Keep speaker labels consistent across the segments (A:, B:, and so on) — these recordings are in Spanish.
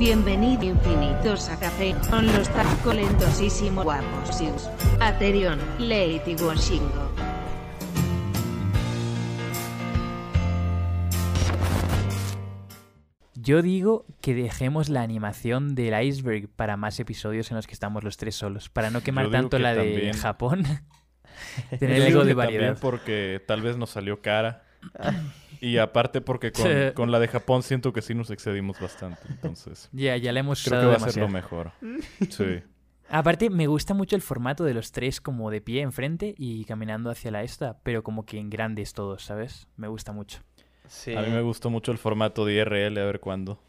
A: Bienvenido infinitos a café con los tacolentosísimo guapos. Aterion, Lady Washingo.
B: Yo digo que dejemos la animación del iceberg para más episodios en los que estamos los tres solos, para no quemar tanto
C: que
B: la de
C: también.
B: Japón.
C: Yo
B: Tener algo de variedad.
C: También porque tal vez nos salió cara. Y aparte porque con,
B: Sí.
C: con la de Japón siento que sí nos excedimos bastante. Entonces,
B: Ya, ya la hemos
C: creo que va a ser lo mejor. Sí.
B: Aparte, me gusta mucho el formato de los tres como de pie enfrente y caminando hacia la esta, pero como que en grandes todos, ¿sabes? Me gusta mucho.
D: Sí.
C: A mí me gustó mucho el formato de IRL, a ver cuándo.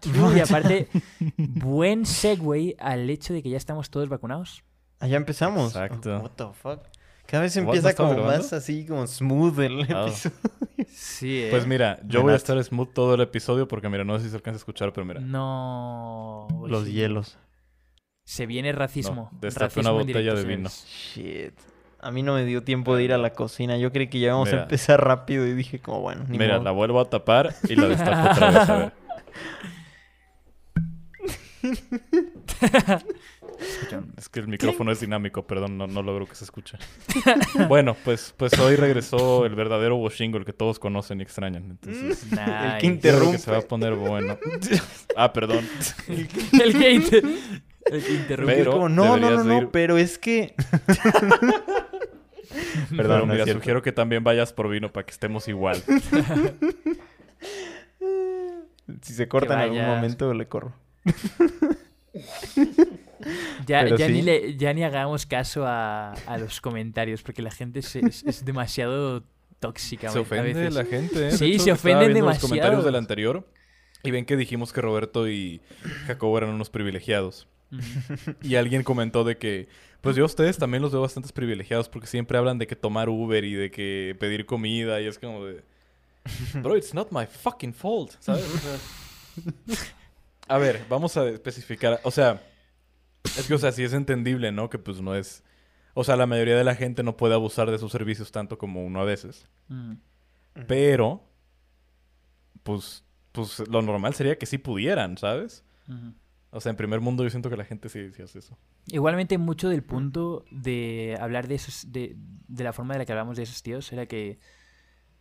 B: True, y aparte, buen segue al hecho de que ya estamos todos vacunados.
D: Ah, ya empezamos.
C: Exacto.
D: What the fuck. Cada vez
C: What, ¿no
D: empieza como
C: grabando?
D: más así, como smooth el
C: Ah.
D: episodio.
B: Sí,
C: Pues mira, yo voy a estar smooth todo el episodio porque mira, no sé si se alcanza a escuchar, pero mira.
B: No.
D: Los
B: sí.
D: hielos.
B: Se viene racismo.
C: No, destapé
B: Racismo
C: una botella
B: directo,
C: de vino.
D: Shit. A mí no me dio tiempo de ir a la cocina. Yo creí que ya íbamos
C: Mira.
D: a empezar rápido y dije como, bueno, ni
C: Mira,
D: modo.
C: la vuelvo a tapar y la destapo otra vez, a ver. Es que el micrófono es dinámico, perdón, no, no logro que se escuche. bueno, pues, pues hoy regresó el verdadero Washingo, el que todos conocen y extrañan. Entonces,
D: El que
C: creo que
D: interrumpe.
C: se va a poner bueno. ah, perdón.
B: el que, inter- el que interrumpe.
C: Pero
D: como, no, no, no,
C: ir-
D: pero es que...
C: Perdón,
D: no
C: mira, sugiero que también vayas por vino para que estemos igual.
D: Si se corta en algún momento, le corro.
B: Ya, ya, ni
D: sí.
B: le- ya ni hagamos caso a, a los comentarios, porque la gente se- es, es demasiado tóxica.
C: Se
B: a
C: ofende
B: veces.
C: la gente, ¿eh?
B: Sí,
C: hecho,
B: se ofenden
C: viendo los
B: demasiado.
C: comentarios del anterior y ven que dijimos que Roberto y Jacobo eran unos privilegiados. Y alguien comentó de que, pues yo a ustedes también los veo bastantes privilegiados porque siempre hablan de que tomar Uber y de que pedir comida y es como de... Bro, it's not my fucking fault, ¿sabes? A ver, vamos a especificar, o sea, es que, o sea, sí es entendible, ¿no? Que pues no es... O sea, la mayoría de la gente no puede abusar de sus servicios tanto como uno a veces.
B: Mm.
C: Pero, pues, pues lo normal sería que sí pudieran, ¿sabes? O sea, en primer mundo yo siento que la gente sí, sí hace eso.
B: Igualmente, mucho del punto de hablar de esos, de, de la forma de la que hablamos de esos tíos, era que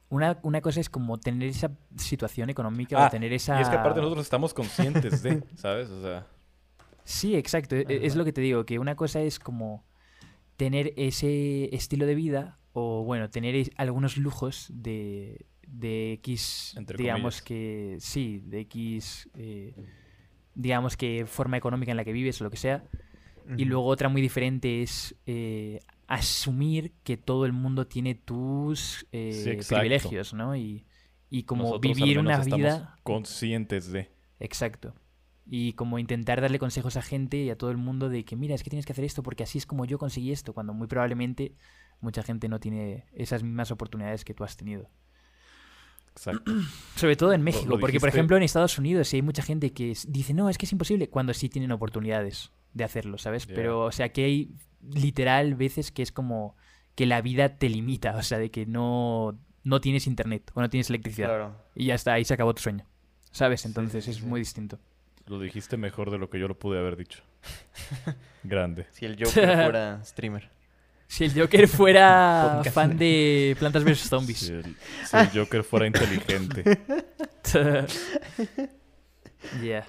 B: una, una cosa es como tener esa situación económica o
C: Ah,
B: tener esa...
C: Y es que aparte nosotros estamos conscientes de, ¿sabes? O sea,
B: Sí, exacto. e- Es lo que te digo, que una cosa es como tener ese estilo de vida o, bueno, tener algunos lujos de, de X,
C: Entre
B: digamos
C: comillas.
B: que, sí, de X, eh, digamos que forma económica en la que vives o lo que sea. Y luego otra muy diferente es eh, asumir que todo el mundo tiene tus eh,
C: Sí,
B: privilegios, ¿no? Y, y como
C: nosotros
B: vivir una vida...
C: conscientes de.
B: Exacto. Y como intentar darle consejos a gente y a todo el mundo de que, mira, es que tienes que hacer esto porque así es como yo conseguí esto, cuando muy probablemente mucha gente no tiene esas mismas oportunidades que tú has tenido.
C: Exacto.
B: Sobre todo en México, porque por ejemplo en Estados Unidos sí hay mucha gente que dice, no, es que es imposible, cuando sí tienen oportunidades de hacerlo, ¿sabes? Pero, o sea, que hay literal veces que es como que la vida te limita, o sea, de que no, no tienes internet o no tienes electricidad.
D: Claro.
B: Y ya está, ahí se acabó tu sueño. ¿Sabes? Entonces
D: sí,
B: es
D: sí.
B: muy distinto.
C: Lo dijiste mejor de lo que yo lo pude haber dicho. Grande.
D: Si el Joker fuera streamer.
B: Si el Joker fuera fan de Plantas vs Zombies.
C: Si el, si el Joker fuera inteligente.
B: Ya.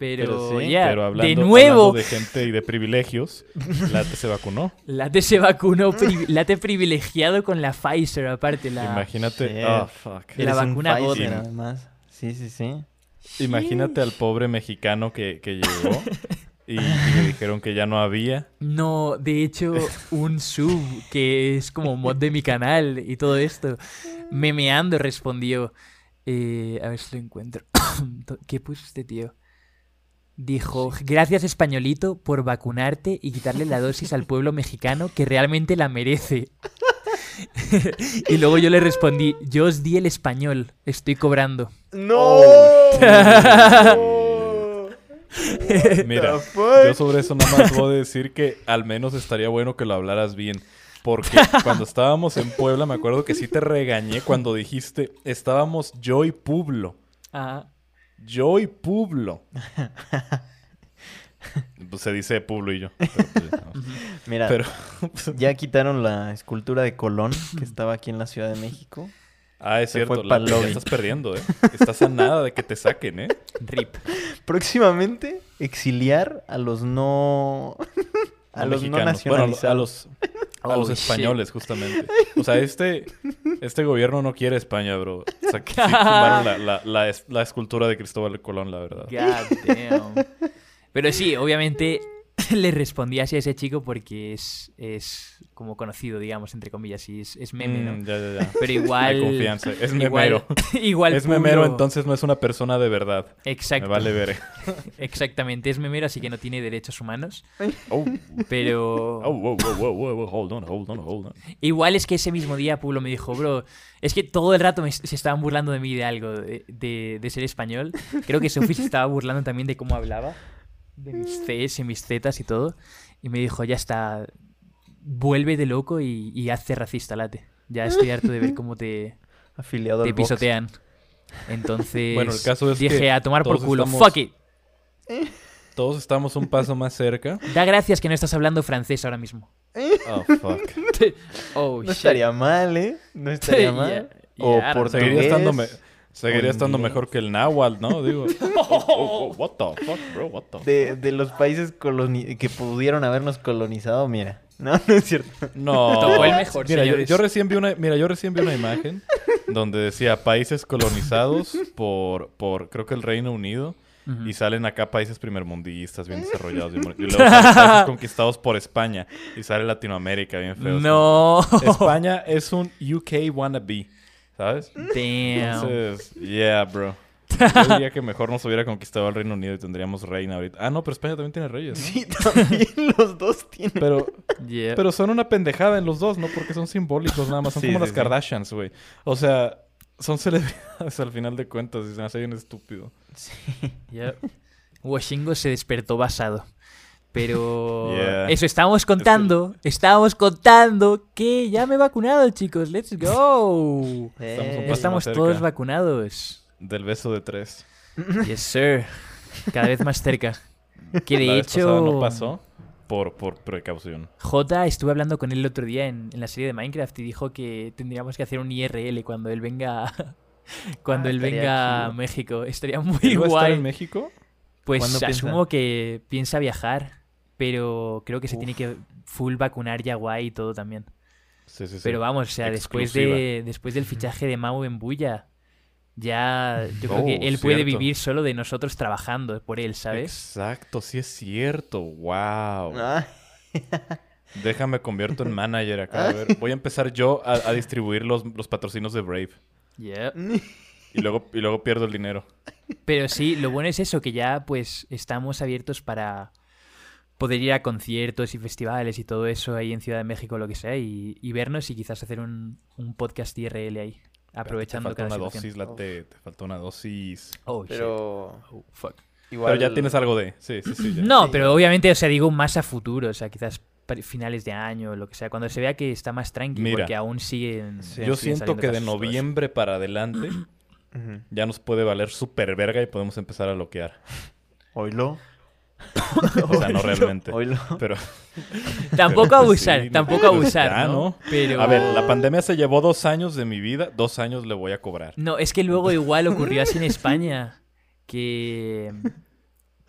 D: Pero
B: Pero,
D: sí,
B: ya,
C: Pero hablando,
B: de nuevo,
C: hablando de gente y de privilegios, Late se vacunó.
B: Late se vacunó, pri- Late privilegiado con la Pfizer, aparte. La...
C: Imagínate.
D: Sí.
C: ah, fuck.
B: La vacuna
D: Pfizer, además. Sí, sí, sí.
C: Imagínate al pobre mexicano que, que llegó y, y le dijeron que ya no había.
B: No, de hecho, un sub que es como mod de mi canal y todo esto, memeando respondió. eh, a ver si lo encuentro. ¿Qué puso este tío? Dijo, gracias españolito por vacunarte y quitarle la dosis al pueblo mexicano que realmente la merece. y luego yo le respondí, yo os di el español, estoy cobrando.
D: ¡No!
C: Mira, yo sobre eso nada más voy a decir que al menos estaría bueno que lo hablaras bien. Porque cuando estábamos en Puebla, me acuerdo que sí te regañé cuando dijiste, estábamos yo y Publo.
B: Ah,
C: Yo y Publo. Pues se dice Publo y yo. Pero, pues.
D: Mira,
C: Pero-
D: ya quitaron la escultura de Colón que estaba aquí en la Ciudad de México.
C: ah, es
D: Se
C: cierto. La, ya estás perdiendo, ¿eh? Estás a nada de que te saquen, ¿eh?
B: Rip.
D: Próximamente, exiliar a los no... a los no
C: mexicanos. Bueno, a lo-
D: nacionalizados.
C: a los, a
B: Oh,
C: los
B: shit.
C: españoles, justamente. O sea, este, este gobierno no quiere España, bro. O sea, que sí la, la, la, es- la escultura de Cristóbal Colón, la verdad.
B: God damn. Pero sí, obviamente le respondí así a ese chico porque es, es como conocido, digamos, entre comillas, y es, es meme, ¿no?
C: Mm, ya, ya, ya.
B: Pero igual...
C: Confianza. Es
B: igual-
C: memero.
B: Igual
C: es memero, entonces no es una persona de verdad.
B: Exacto.
C: Me vale ver.
B: Exactamente, es memero, así que no tiene derechos humanos.
C: Oh,
B: Pero...
C: oh, wow, wow, wow, hold on, hold on, hold on.
B: Igual es que ese mismo día Pueblo me dijo, bro, es que todo el rato me- se estaban burlando de mí de algo, de, de- de ser español. Creo que Sophie se estaba burlando también de cómo hablaba, de mis Cs y mis Zetas y todo. Y me dijo, ya está, vuelve de loco y, y hazte racista, late. Ya estoy harto de ver cómo te,
D: Afiliado
B: te pisotean. Entonces
C: Bueno, el caso es
B: dije,
C: que
B: a tomar por culo,
C: estamos-
B: fuck it.
C: Todos estamos un paso más cerca.
B: Da gracias que no estás hablando francés ahora mismo.
C: Oh, fuck.
B: Oh,
D: No
B: shit.
D: estaría mal, ¿eh? No estaría mal.
B: yeah,
D: o por
B: know.
C: Seguiría estando, seguiría estando mejor que el náhuatl, ¿no? Digo, oh, oh, oh, what the fuck, bro, what the
D: De, de los países coloni- que pudieron habernos colonizado, mira. No, no es cierto.
C: No.
B: Tocó el mejor,
C: mira, yo, recién vi una, mira, yo recién vi una imagen donde decía países colonizados por, por creo que el Reino Unido. Y salen acá países primermundistas, bien desarrollados. bien y luego salen países conquistados por España. Y sale Latinoamérica, bien feo.
B: No.
C: España es un UK wannabe, ¿sabes?
B: Damn.
C: Entonces, yeah, bro. Yo diría que mejor nos hubiera conquistado el Reino Unido y tendríamos reina ahorita. Ah, no, pero España también tiene reyes, ¿no?
D: Sí, también los dos tienen.
C: Pero,
B: Yeah.
C: pero son una pendejada en los dos, ¿no? Porque son simbólicos nada más. Son
D: Sí,
C: como
D: sí,
C: las
D: sí.
C: Kardashians, güey. O sea, son celebridades al final de cuentas y se me hace bien estúpido.
B: Yep. Washingo se despertó basado. Pero
C: Yeah.
B: eso estábamos contando, estábamos contando que ya me he vacunado, chicos. Let's go.
D: Eh,
B: Estamos todos vacunados.
C: Del beso de tres.
B: Yes, sir. Cada vez más cerca. Que de
C: La vez
B: hecho
C: no pasó por, por precaución.
B: J estuve hablando con él el otro día en, en la serie de Minecraft y dijo que tendríamos que hacer un IRL cuando él venga cuando
D: Ah,
B: él venga a. México. Estaría muy
C: ¿Él va a estar
B: guay.
C: en México?
B: Pues
D: ¿Cuándo piensa?
B: asumo que piensa viajar, pero creo que se
C: Uf.
B: tiene que full vacunar ya guay y todo también.
C: Sí, sí, sí.
B: Pero vamos, o sea, después de después del fichaje de Mau en Bulla, ya yo creo que
C: Oh,
B: él puede vivir solo de nosotros trabajando por él, ¿sabes?
C: Exacto, sí es cierto. Wow.
D: Ah,
C: Déjame convierto en manager acá. A ver, voy a empezar yo a, a distribuir los, los patrocinios de Brave. Y luego, y luego pierdo el dinero.
B: Pero sí, lo bueno es eso, que ya pues estamos abiertos para poder ir a conciertos y festivales y todo eso ahí en Ciudad de México, lo que sea, y, y vernos y quizás hacer un, un podcast IRL ahí, aprovechando
C: te falta
B: cada
C: una
B: situación.
C: dosis, late. Te falta una dosis.
B: Oh, shit.
D: pero
B: Oh, fuck.
D: igual...
C: Pero ya tienes algo de... Sí, sí, sí. ya.
B: No,
D: Sí.
B: pero obviamente, o sea, digo más a futuro, o sea, quizás finales de año, lo que sea, cuando se vea que está más tranquilo,
C: Mira.
B: porque aún siguen.
D: Sí.
C: Yo
B: siguen
C: siento que de noviembre para adelante ya nos puede valer súper verga y podemos empezar a loquear.
D: Oílo.
C: O sea, no realmente. Pero,
B: Tampoco
C: Pero,
B: abusar,
C: sí,
B: tampoco abusar,
C: ya,
B: ¿no?
C: ¿no?
B: Pero...
C: a ver, la pandemia se llevó dos años de mi vida. Dos años le voy a cobrar.
B: No, es que luego igual ocurrió así en España, que,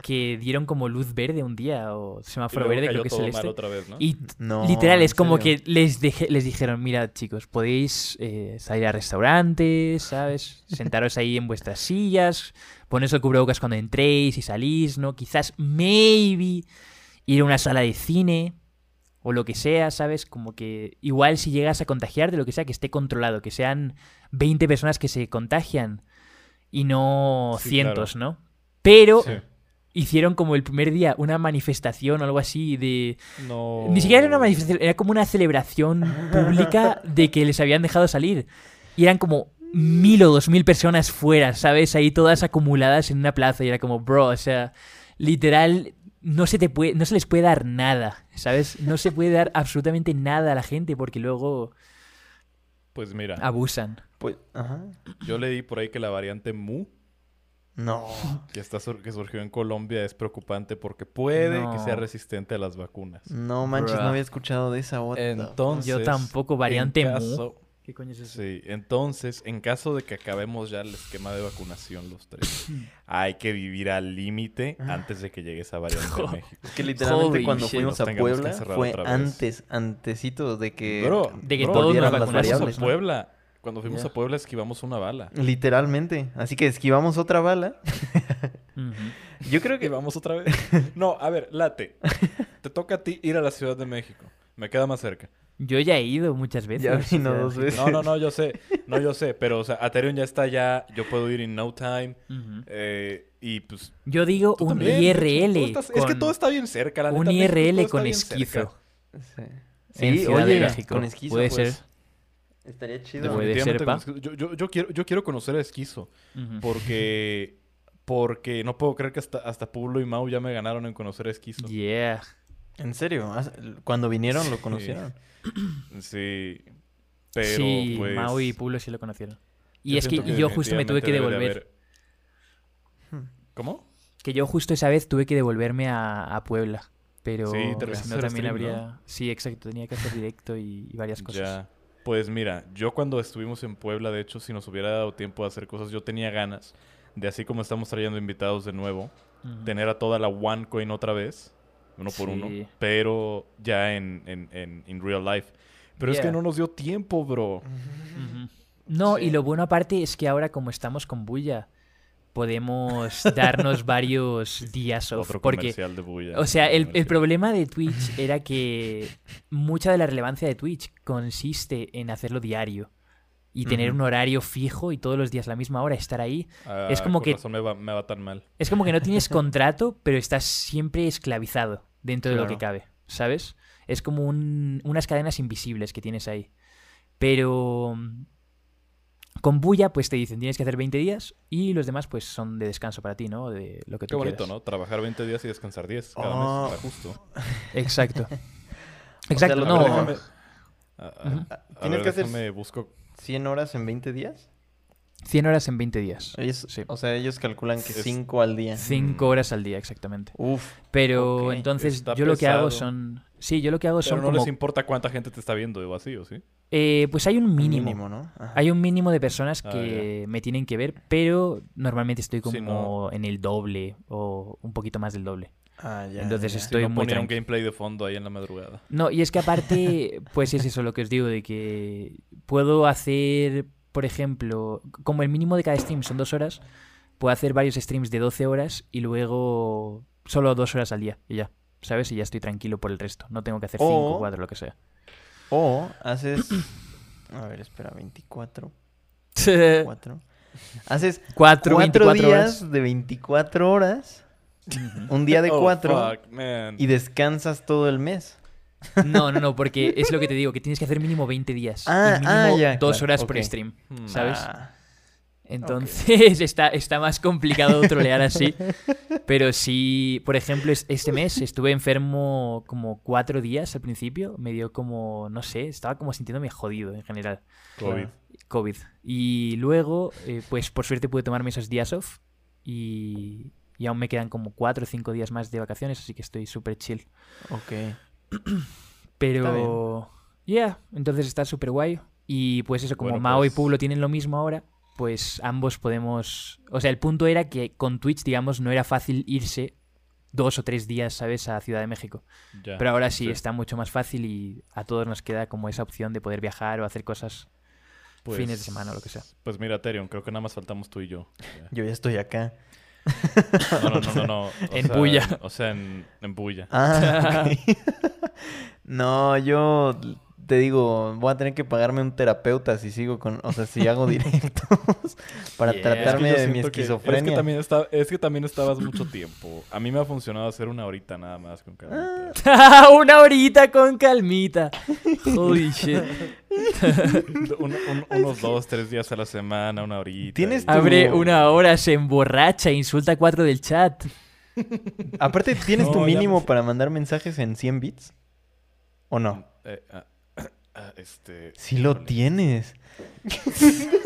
B: que dieron como luz verde un día, o semáforo verde, creo que es
C: todo
B: el
C: mal
B: este.
C: otra vez, ¿no?
B: Y
D: No,
B: literal, es
D: ¿en
B: como
D: serio?
B: que les dijeron, mira chicos, podéis eh, salir a restaurantes, ¿sabes? Sentaros ahí en vuestras sillas, poneros el cubrebocas cuando entréis y salís, ¿no? Quizás, maybe, ir a una sala de cine o lo que sea, ¿sabes? Como que igual si llegas a contagiar de lo que sea, que esté controlado, que sean 20 personas que se contagian y no
C: Sí,
B: cientos, ¿no? Pero
C: Sí.
B: hicieron como el primer día una manifestación o algo así de...
C: No.
B: Ni siquiera era una manifestación, era como una celebración pública de que les habían dejado salir. Y eran como mil o dos mil personas fuera, ¿sabes? Ahí todas acumuladas en una plaza. Y era como, bro, o sea, literal, no se, te puede, no se les puede dar nada, ¿sabes? No se puede dar absolutamente nada a la gente porque luego
C: Pues mira,
B: abusan.
D: Pues, ajá.
C: yo leí por ahí que la variante Mu
D: No.
C: que, está sur- que surgió en Colombia es preocupante porque puede que sea resistente a las vacunas.
D: No manches,
B: Bruh.
D: no había escuchado de esa otra.
C: Entonces,
B: Yo tampoco,
C: en
B: variante mu.
C: caso-
B: ¿Qué coño es eso?
C: Sí, entonces, en caso de que acabemos ya el esquema de vacunación los tres, hay que vivir al límite antes de que llegue esa variante de México.
D: Es que literalmente
B: Holy
D: cuando
B: shit.
D: fuimos a Puebla fue antes, antecito de que
C: Bro,
B: De que
C: bro,
B: todos nos
C: a cuando fuimos a Puebla esquivamos una bala.
D: Literalmente. Así que esquivamos otra bala. Yo creo
C: ¿Que
D: que
C: vamos otra vez? No, a ver, late. Te toca a ti ir a la Ciudad de México. Me queda más cerca.
B: Yo ya he ido muchas veces.
D: ya vino dos veces.
C: No, no, no, yo sé. No, yo sé. Pero, o sea, Aterion ya está allá. Yo puedo ir en no time.
B: ujú.
C: eh, y pues.
B: Yo digo un
C: también.
B: IRL.
C: Todo está- es que
B: con-
C: todo está bien cerca, la
B: un
C: neta,
B: IRL con esquizo.
D: Sí,
B: en
D: Sí,
B: de
D: oye,
B: México.
D: con esquizo,
B: Puede
D: pues.
B: ser.
D: Estaría chido.
B: Puede ser, pa.
C: Yo, yo, yo quiero, yo quiero conocer a Esquizo.
B: Ujú.
C: Porque. Porque no puedo creer que hasta, hasta Pueblo y Mau ya me ganaron en conocer a Esquizo.
B: Yeah.
D: ¿En serio? ¿Has- Cuando vinieron lo
C: Sí.
D: conocieron.
C: Sí. Pero
B: sí,
C: pues.
B: Mau y Pulo sí lo conocieron. Y
C: yo
B: es que yo justo me tuve que
C: de
B: devolver.
C: haber- ¿Cómo?
B: Que yo justo esa vez tuve que devolverme a, a Puebla. Pero
C: Sí, te
B: si
C: regresaste
B: no también
C: stream, ¿no?
B: habría... Sí, exacto. Tenía que hacer directo y, y varias cosas.
C: Ya. Pues mira, yo cuando estuvimos en Puebla, de hecho, si nos hubiera dado tiempo de hacer cosas, yo tenía ganas de así como estamos trayendo invitados de nuevo, tener a toda la OneCoin otra vez, uno por uno, pero ya en, en, en, in real life. Pero es que no nos dio tiempo, bro.
B: No, y lo bueno aparte es que ahora como estamos con Bulla, podemos darnos varios días off.
C: Otro
B: porque,
C: comercial de bulla.
B: o sea, el, el problema de Twitch era que mucha de la relevancia de Twitch consiste en hacerlo diario. Y tener un horario fijo y todos los días a la misma hora estar ahí.
C: Ah,
B: es como que-
C: me va, me va tan mal.
B: Es como que no tienes contrato, pero estás siempre esclavizado dentro de lo que cabe, ¿sabes? Es como un- unas cadenas invisibles que tienes ahí. Pero mm, con Bulla, pues te dicen, tienes que hacer 20 días y los demás, pues son de descanso para ti, ¿no? De lo que
C: Qué
B: tú
C: bonito,
B: quieras.
C: ¿no? Trabajar 20 días y descansar 10 cada
D: Oh.
C: mes. Está justo.
B: Exacto. Exacto,
C: ver,
B: no.
C: déjame... a- a-
B: Ujú.
C: a
D: Tienes
C: ver,
D: que hacer-
C: déjame busco...
D: 100 horas en 20 días.
B: 100 horas en 20 días.
D: Ellos-
B: Sí.
D: O sea, ellos calculan que
C: Es-
D: 5 al día.
B: 5 horas al día, exactamente.
D: Uf.
B: Pero entonces
C: Está
B: yo lo que hago son... Sí, yo lo que hago
C: Pero
B: son
C: no
B: como...
C: les importa cuánta gente te está viendo o así, ¿o sí?
B: Eh, pues hay un mínimo.
D: Mínimo, ¿no? Ajá.
B: Hay un mínimo de personas
C: Ah,
B: que me tienen que ver, pero normalmente estoy como
C: Sí, no.
B: en el doble o un poquito más del doble.
D: Ah, ya,
B: Entonces
D: ya.
B: es-
C: Si
B: Estoy
C: no
B: muy
C: ponía un gameplay de fondo ahí en la madrugada.
B: No, y es que aparte, pues es eso lo que os digo, de que puedo hacer, por ejemplo, como el mínimo de cada stream son dos horas, puedo hacer varios streams de 12 horas y luego solo dos horas al día y ya, ¿sabes? Y ya estoy tranquilo por el resto. No tengo que hacer 5
D: O-
B: o 4, lo que sea.
D: O haces. A ver, espera, 24. 4. Haces
B: 4,
D: 4
B: 24
D: días
B: horas.
D: de 24 horas. Un día de
C: Oh,
D: 4.
C: fuck, man.
D: y descansas todo el mes.
B: No, no, no, porque es lo que te digo, que tienes que hacer mínimo 20 días.
D: Ah,
B: y mínimo
D: ah, ya,
B: dos
D: claro,
B: horas por stream,
C: Hmm.
B: ¿sabes?
D: Ah,
B: Entonces está, está más complicado trolear así. Pero sí, por ejemplo, es- este mes estuve enfermo como cuatro días al principio. Me dio como, no sé, estaba como sintiéndome jodido en general.
C: COVID.
B: COVID. Y luego, eh, pues por suerte pude tomarme esos días off. Y, y aún me quedan como cuatro o cinco días más de vacaciones, así que estoy súper chill.
D: ok.
B: Pero, yeah, entonces está súper guay. Y pues eso, como
C: Bueno,
B: Mao y
C: pues-
B: Pueblo tienen lo mismo ahora, pues ambos podemos... O sea, el punto era que con Twitch, digamos, no era fácil irse dos o tres días, ¿sabes?, a Ciudad de México.
C: Ya.
B: Pero ahora sí,
C: sí.
B: está mucho más fácil y a todos nos queda como esa opción de poder viajar o hacer cosas
C: Pues-
B: fines de semana o lo que sea.
C: Pues mira, Terion, creo que nada más faltamos tú y yo. Ya.
D: Yo ya estoy acá.
C: No, no, no, no. no. O
B: En
C: sea,
B: bulla.
C: O sea, en, en bulla.
D: Ah, ok. no, yo te digo, voy a tener que pagarme un terapeuta si sigo con, o sea, si hago directos para
B: Yeah.
C: Es que
D: tratarme de mi
C: que-
D: esquizofrenia.
C: es, que también está, es que también estabas mucho tiempo. A mí me ha funcionado hacer una horita nada más con
D: Ah.
C: calmita.
B: Una horita con calmita. Holy shit.
C: Un- un- unos dos, tres días a la semana, una horita.
D: ¿Tienes
C: y-
D: tu-
B: Abre una hora, se emborracha, insulta a cuatro del chat.
D: Aparte, ¿tienes
C: No,
D: tu mínimo
C: me-
D: para mandar mensajes en 100 bits? ¿O no?
C: Eh, ah, ah, este...
D: Sí lo tienes.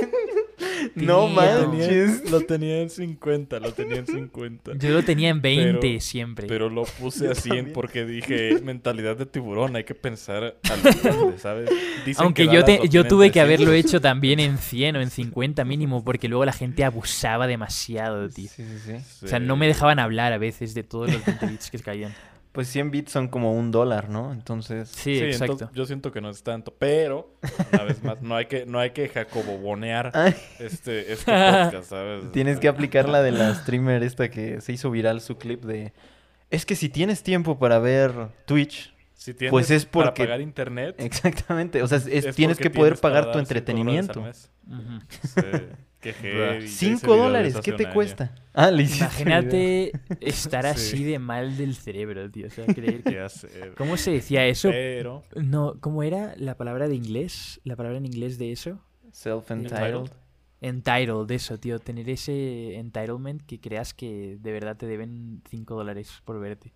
D: No manches.
C: Lo tenía en 50, lo tenía en 50.
B: Yo lo tenía en 20
C: Pero-
B: siempre.
C: Pero lo puse así porque dije, mentalidad de tiburón, hay que pensar al grande, ¿sabes? Dicen
B: Aunque
C: que
B: yo, te- yo tuve que haberlo
C: 100.
B: hecho también en 100 o en 50 mínimo, porque luego la gente abusaba demasiado, tío.
D: Sí, sí, sí.
B: O sea, no me dejaban hablar a veces de todos los 20 bits que caían.
D: Pues 100 bits son como un dólar, ¿no? Entonces...
B: Sí,
C: Sí,
B: exacto.
C: entonces yo siento que no es tanto, pero una vez más no hay que no hay que jacobobonear este este podcast, ¿sabes?
D: tienes que aplicar la de la streamer esta que se hizo viral su clip de... Es que si tienes tiempo para ver Twitch...
C: Si tienes
D: Pues es
C: para
D: porque-
C: pagar internet,
D: Exactamente. O sea, es-
C: es
D: tienes que poder
C: tienes para
D: pagar tu
C: al
D: entretenimiento.
C: Sí, qué heavy, ya hice
D: 5
C: video de
D: dólares, ¿qué te cuesta? Ah, le.
B: Imagínate estar
C: Sí.
B: así de mal del cerebro, tío. O sea, creer que... ¿Cómo se decía eso?
C: Pero
B: No, ¿cómo era la palabra de inglés? ¿La palabra en inglés de eso?
D: Self-entitled.
B: Entitled, eso, tío. Tener ese entitlement que creas que de verdad te deben 5 dólares por verte.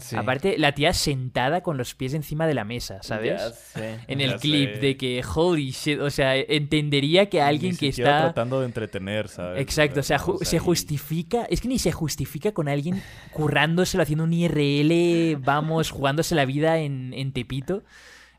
D: Sí.
B: Aparte, la tía sentada con los pies encima de la mesa, ¿sabes?
D: Ya sé.
B: En
C: Ya
B: el clip
C: sé.
B: de que, holy shit, o sea, entendería que alguien
C: ni
B: que está...
C: tratando de entretener, ¿sabes?
B: Exacto, o sea, ju- se justifica, es que ni se justifica con alguien currándoselo, haciendo un IRL, vamos, jugándose la vida en, en Tepito.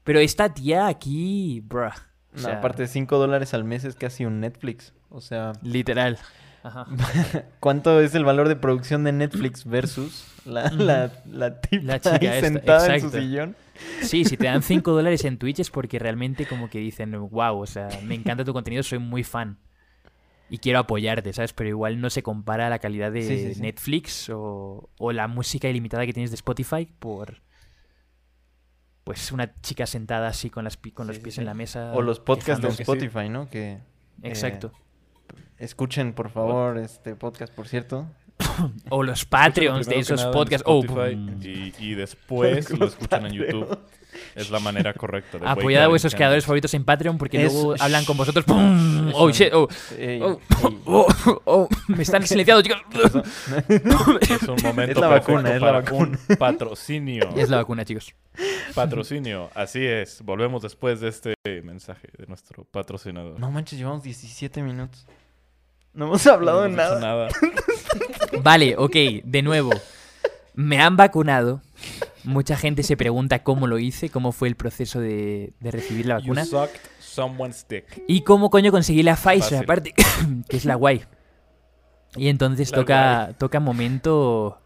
B: Pero esta tía aquí, bruh. o
D: No,
B: sea,
D: aparte de 5 dólares al mes es casi un Netflix. O sea,
B: Literal. Ajá.
D: ¿cuánto es el valor de producción de Netflix versus la, la, la tipa
B: La chica
D: ahí
B: esta,
D: sentada en su sillón?
B: Sí, si te dan 5 dólares en Twitch es porque realmente como que dicen, wow, o sea, me encanta tu contenido, soy muy fan. Y quiero apoyarte, ¿sabes? Pero igual no se compara la calidad de
D: Sí, sí, sí.
B: Netflix o, o la música ilimitada que tienes de Spotify por... Pues una chica sentada así con, las, con los pies en la mesa.
D: O los podcasts de. Spotify, ¿no? Que
B: Exacto.
D: Escuchen, por favor, este podcast, por cierto.
B: O los Patreons de esos podcasts. Oh,
C: y, y después lo escuchan en. YouTube. Es la manera correcta de
B: Apoyad a vuestros creadores favoritos en Patreon porque
D: Es-
B: luego hablan con vosotros. ¡Pum! Oh, shit. Oh,
D: Ey,
B: oh,
D: ey.
B: oh, oh, me están silenciando, chicos.
C: Es un momento
D: Es la vacuna, es la
C: para
D: vacuna.
C: un patrocinio.
B: Es la vacuna, chicos.
C: Patrocinio, así es. Volvemos después de este mensaje de nuestro patrocinador.
D: No manches, llevamos 17 minutos. No hemos hablado de nada.
B: Vale, ok, de nuevo. Me han vacunado. Mucha gente se pregunta cómo lo hice, cómo fue el proceso de, de recibir la
C: You
B: vacuna.
C: sucked someone's dick.
B: Y cómo coño conseguí la Pfizer,
C: Fácil.
B: aparte, que es la guay. Y entonces
C: La
B: toca, toca momento,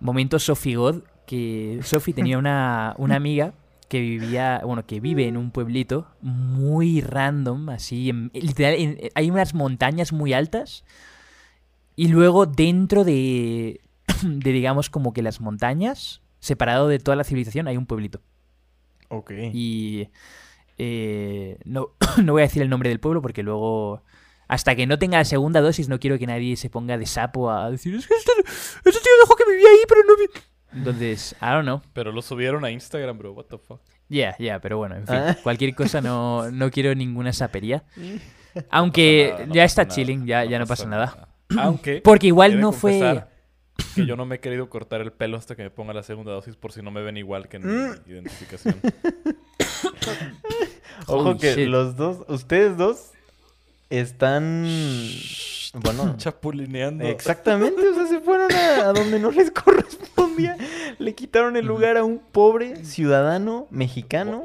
B: momento Sophie God, que Sophie tenía una, una amiga que vivía, bueno, que vive en un pueblito muy random, así, en- literal, en- hay unas montañas muy altas y luego dentro de, de, digamos, como que las montañas, separado de toda la civilización, hay un pueblito.
C: Ok.
B: Y eh, no, no voy a decir el nombre del pueblo porque luego, hasta que no tenga la segunda dosis, no quiero que nadie se ponga de sapo a decir, es que este, este tío dijo que vivía ahí, pero no vi... Entonces, I don't know.
C: Pero lo subieron a Instagram, bro. What the fuck.
B: Yeah, yeah, pero bueno, en fin,
D: Ah.
B: cualquier cosa no, no quiero ninguna sapería. Aunque
C: No nada, no
B: ya está
C: nada,
B: chilling, ya, ya no pasa nada.
C: Aunque.
B: Porque igual no fue...
C: Que yo no me he querido cortar el pelo hasta que me ponga la segunda dosis por si no me ven igual que en mi
D: Mm.
C: identificación.
D: Ojo
B: Holy
D: que
B: shit.
D: los dos, ustedes dos, están... Bueno,
C: Chapulineando.
D: exactamente, o sea, se fueron a, a donde no les correspondía. Le quitaron el lugar a un pobre ciudadano mexicano.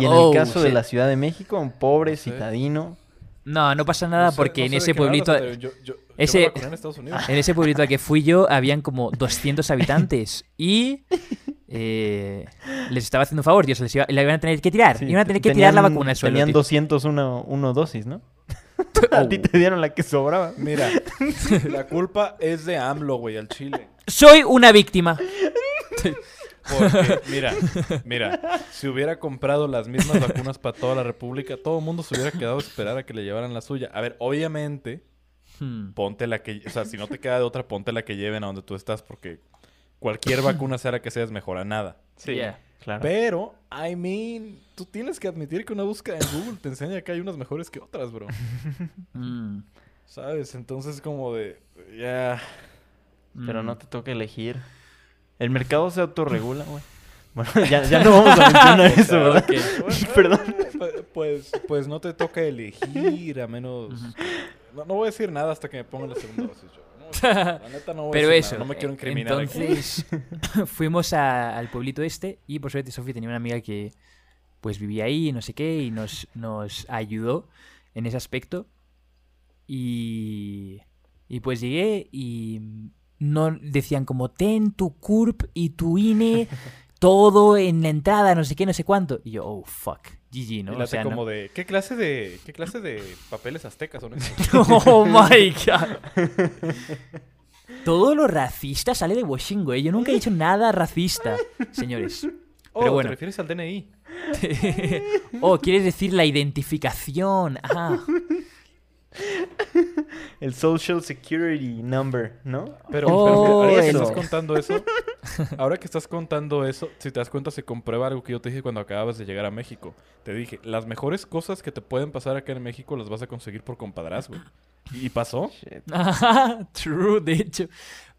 D: Y en
B: Oh,
D: el caso de
B: shit.
D: la Ciudad de México, un pobre
C: No sé.
D: citadino.
B: No, no pasa nada
C: No sé-
B: porque
C: no
B: en
C: sé de
B: ese pueblito...
C: hablas, pero yo- yo- yo
B: ese-
C: vacuné en Estados Unidos.
B: En ese pueblito al que fui yo habían como 200 habitantes y eh, les estaba haciendo un favor, Dios, les iba, la iban a tener que tirar,
D: Sí,
B: iban a tener que tirar la
D: tenían-
B: vacuna al suelo.
D: Tenían
B: tío.
D: 201 uno dosis, ¿no? A ti te dieron la que sobraba.
C: Mira, la culpa es de AMLO, güey, al Chile.
B: Soy una víctima.
C: Porque, mira, mira, si hubiera comprado las mismas vacunas para toda la República, todo el mundo se hubiera quedado a esperar a que le llevaran la suya. A ver, obviamente,
B: Hmm.
C: ponte la que, o sea, si no te queda de otra, ponte la que lleven a donde tú estás, porque cualquier vacuna, sea la que sea, es mejor a nada.
B: Yeah.
D: Claro.
C: Pero, I mean, tú tienes que admitir que una búsqueda en Google te enseña que hay unas mejores que otras, bro.
B: Mm.
C: ¿Sabes? Entonces, como de, ya.
D: Pero
B: Mm.
D: no te toca elegir. El mercado se autorregula, güey. Bueno, ya, ya no vamos a mencionar eso, ¿verdad?
C: Bueno,
D: Perdón.
C: pa- Pues, pues no te toca elegir, a menos... No, no voy a decir nada hasta que me pongan la segunda dosis. yo. No, la neta no voy a
B: Pero
C: decir
B: eso,
C: nada, no me quiero
B: eh,
C: incriminar
B: entonces fuimos a- al pueblito este y por suerte Sofi tenía una amiga que pues vivía ahí, no sé qué, y nos, nos ayudó en ese aspecto. Y, y pues llegué y no decían como ten tu CURP y tu INE, todo en la entrada, no sé qué, no sé cuánto. Y yo, oh fuck, GG, ¿no?
C: Y
B: O
C: la
B: sea,
C: como
B: no.
C: de... ¿Qué clase de, qué clase de papeles aztecas son esos?
B: Oh my god. Todo lo racista sale de Washington, ¿eh? Yo nunca he dicho nada racista, señores.
C: Oh,
B: Pero bueno.
C: ¿te refieres al DNI?
B: oh, quieres decir la identificación. Ah,
D: El Social Security Number, ¿no?
C: Pero,
B: Oh,
C: pero estás contando eso, ahora que estás contando eso, si te das cuenta se comprueba algo que yo te dije cuando acababas de llegar a México. Te dije, las mejores cosas que te pueden pasar acá en México las vas a conseguir por compadrazgo. Y pasó.
B: True, de hecho.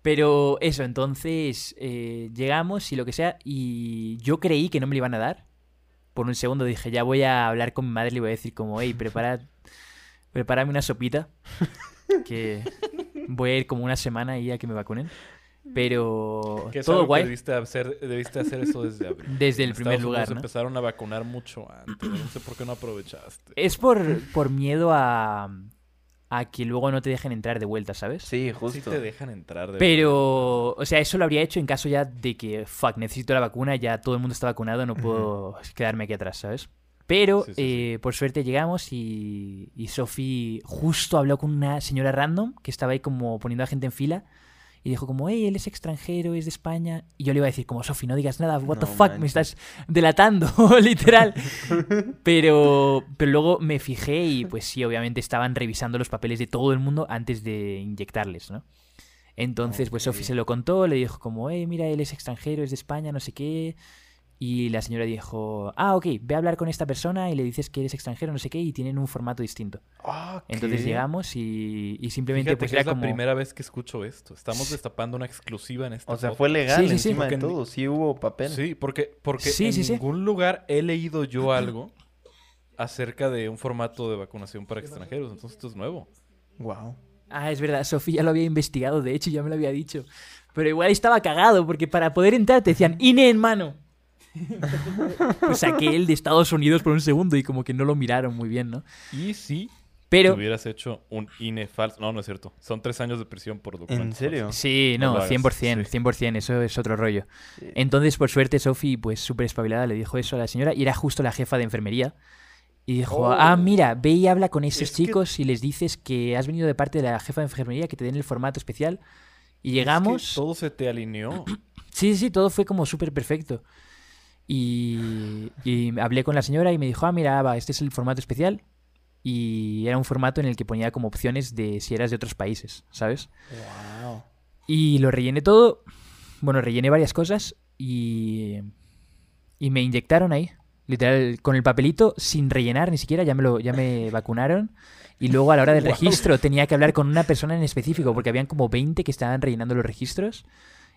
B: Pero eso, entonces eh, llegamos y lo que sea, y yo creí que no me lo iban a dar. Por un segundo dije, ya voy a hablar con mi madre y le voy a decir como, hey, prepara, prepárame una sopita, que voy a ir como una semana ahí a que me vacunen. Pero
C: Que es
B: todo
C: algo que
B: guay.
C: debiste hacer, debiste hacer eso desde abril.
B: Desde el
C: En
B: primer
C: Estados
B: lugar, ¿no?
C: empezaron a vacunar mucho antes. No sé por qué no aprovechaste.
B: Es por, por miedo a, a que luego no te dejen entrar de vuelta, ¿sabes?
D: Sí,
C: Sí
D: justo.
C: te dejan entrar. de
B: Pero, o sea, eso lo habría hecho en caso ya de que, fuck, necesito la vacuna, ya todo el mundo está vacunado, no puedo quedarme aquí atrás, ¿sabes? Pero,
C: Sí, sí, sí.
B: eh, por suerte llegamos y, y Sophie justo habló con una señora random que estaba ahí como poniendo a gente en fila y dijo como, hey, él es extranjero, es de España. Y yo le iba a decir como, Sophie, no digas nada, what the fuck, me estás delatando, literal. pero, pero luego me fijé y pues sí, obviamente estaban revisando los papeles de todo el mundo antes de inyectarles, ¿no? Entonces, pues. Sophie se lo contó, le dijo como, eh, mira, él es extranjero, es de España, no sé qué. Y la señora dijo, ah, ok, ve a hablar con esta persona y le dices que eres extranjero, no sé qué, y tienen un formato distinto.
D: Ah,
B: Entonces llegamos y, y simplemente
C: Fíjate
B: pues
C: que
B: era
C: es la
B: como...
C: primera vez que escucho esto. Estamos destapando una exclusiva en este
D: O sea,
C: podcast.
D: fue legal
B: Sí, sí, sí,
D: encima de
C: porque ni-
D: todo. Sí hubo papel.
C: Sí, porque, porque
B: Sí,
C: en
B: sí, sí.
C: ningún lugar he leído yo algo acerca de un formato de vacunación para extranjeros. Entonces esto es nuevo.
D: Wow.
B: Ah, es verdad, Sofía ya lo había investigado, de hecho ya me lo había dicho. Pero igual estaba cagado, porque para poder entrar te decían INE en mano. pues saqué el de Estados Unidos por un segundo y como que no lo miraron muy bien, ¿no?
C: Y si
B: Pero...
C: hubieras hecho un INE falso... No, no es cierto. Son tres años de prisión por documento.
D: ¿En serio?
B: Sí,
C: No
B: no,
C: lo hagas,
B: 100%,
C: sí.
B: 100%, eso es otro rollo.
D: Sí.
B: Entonces, por suerte, Sophie, pues súper espabilada, le dijo eso a la señora y era justo la jefa de enfermería. Y dijo,
C: Oh.
B: ah, mira, ve y habla con esos
C: Es que-
B: chicos y les dices que has venido de parte de la jefa de enfermería, que te den el formato especial. Y
C: Es que
B: llegamos...
C: todo se te alineó.
B: Sí, sí, sí, todo fue como súper perfecto. Y, y hablé con la señora y me dijo, ah, mira, va, este es el formato especial. Y era un formato en el que ponía como opciones de si eras de otros países, ¿sabes?
D: Wow.
B: Y lo rellené todo. Bueno, rellené varias cosas y, y me inyectaron ahí. Literal, con el papelito, sin rellenar ni siquiera, ya me, lo, ya me vacunaron. Y luego a la hora del registro tenía que hablar con una persona en específico, porque habían como 20 que estaban rellenando los registros.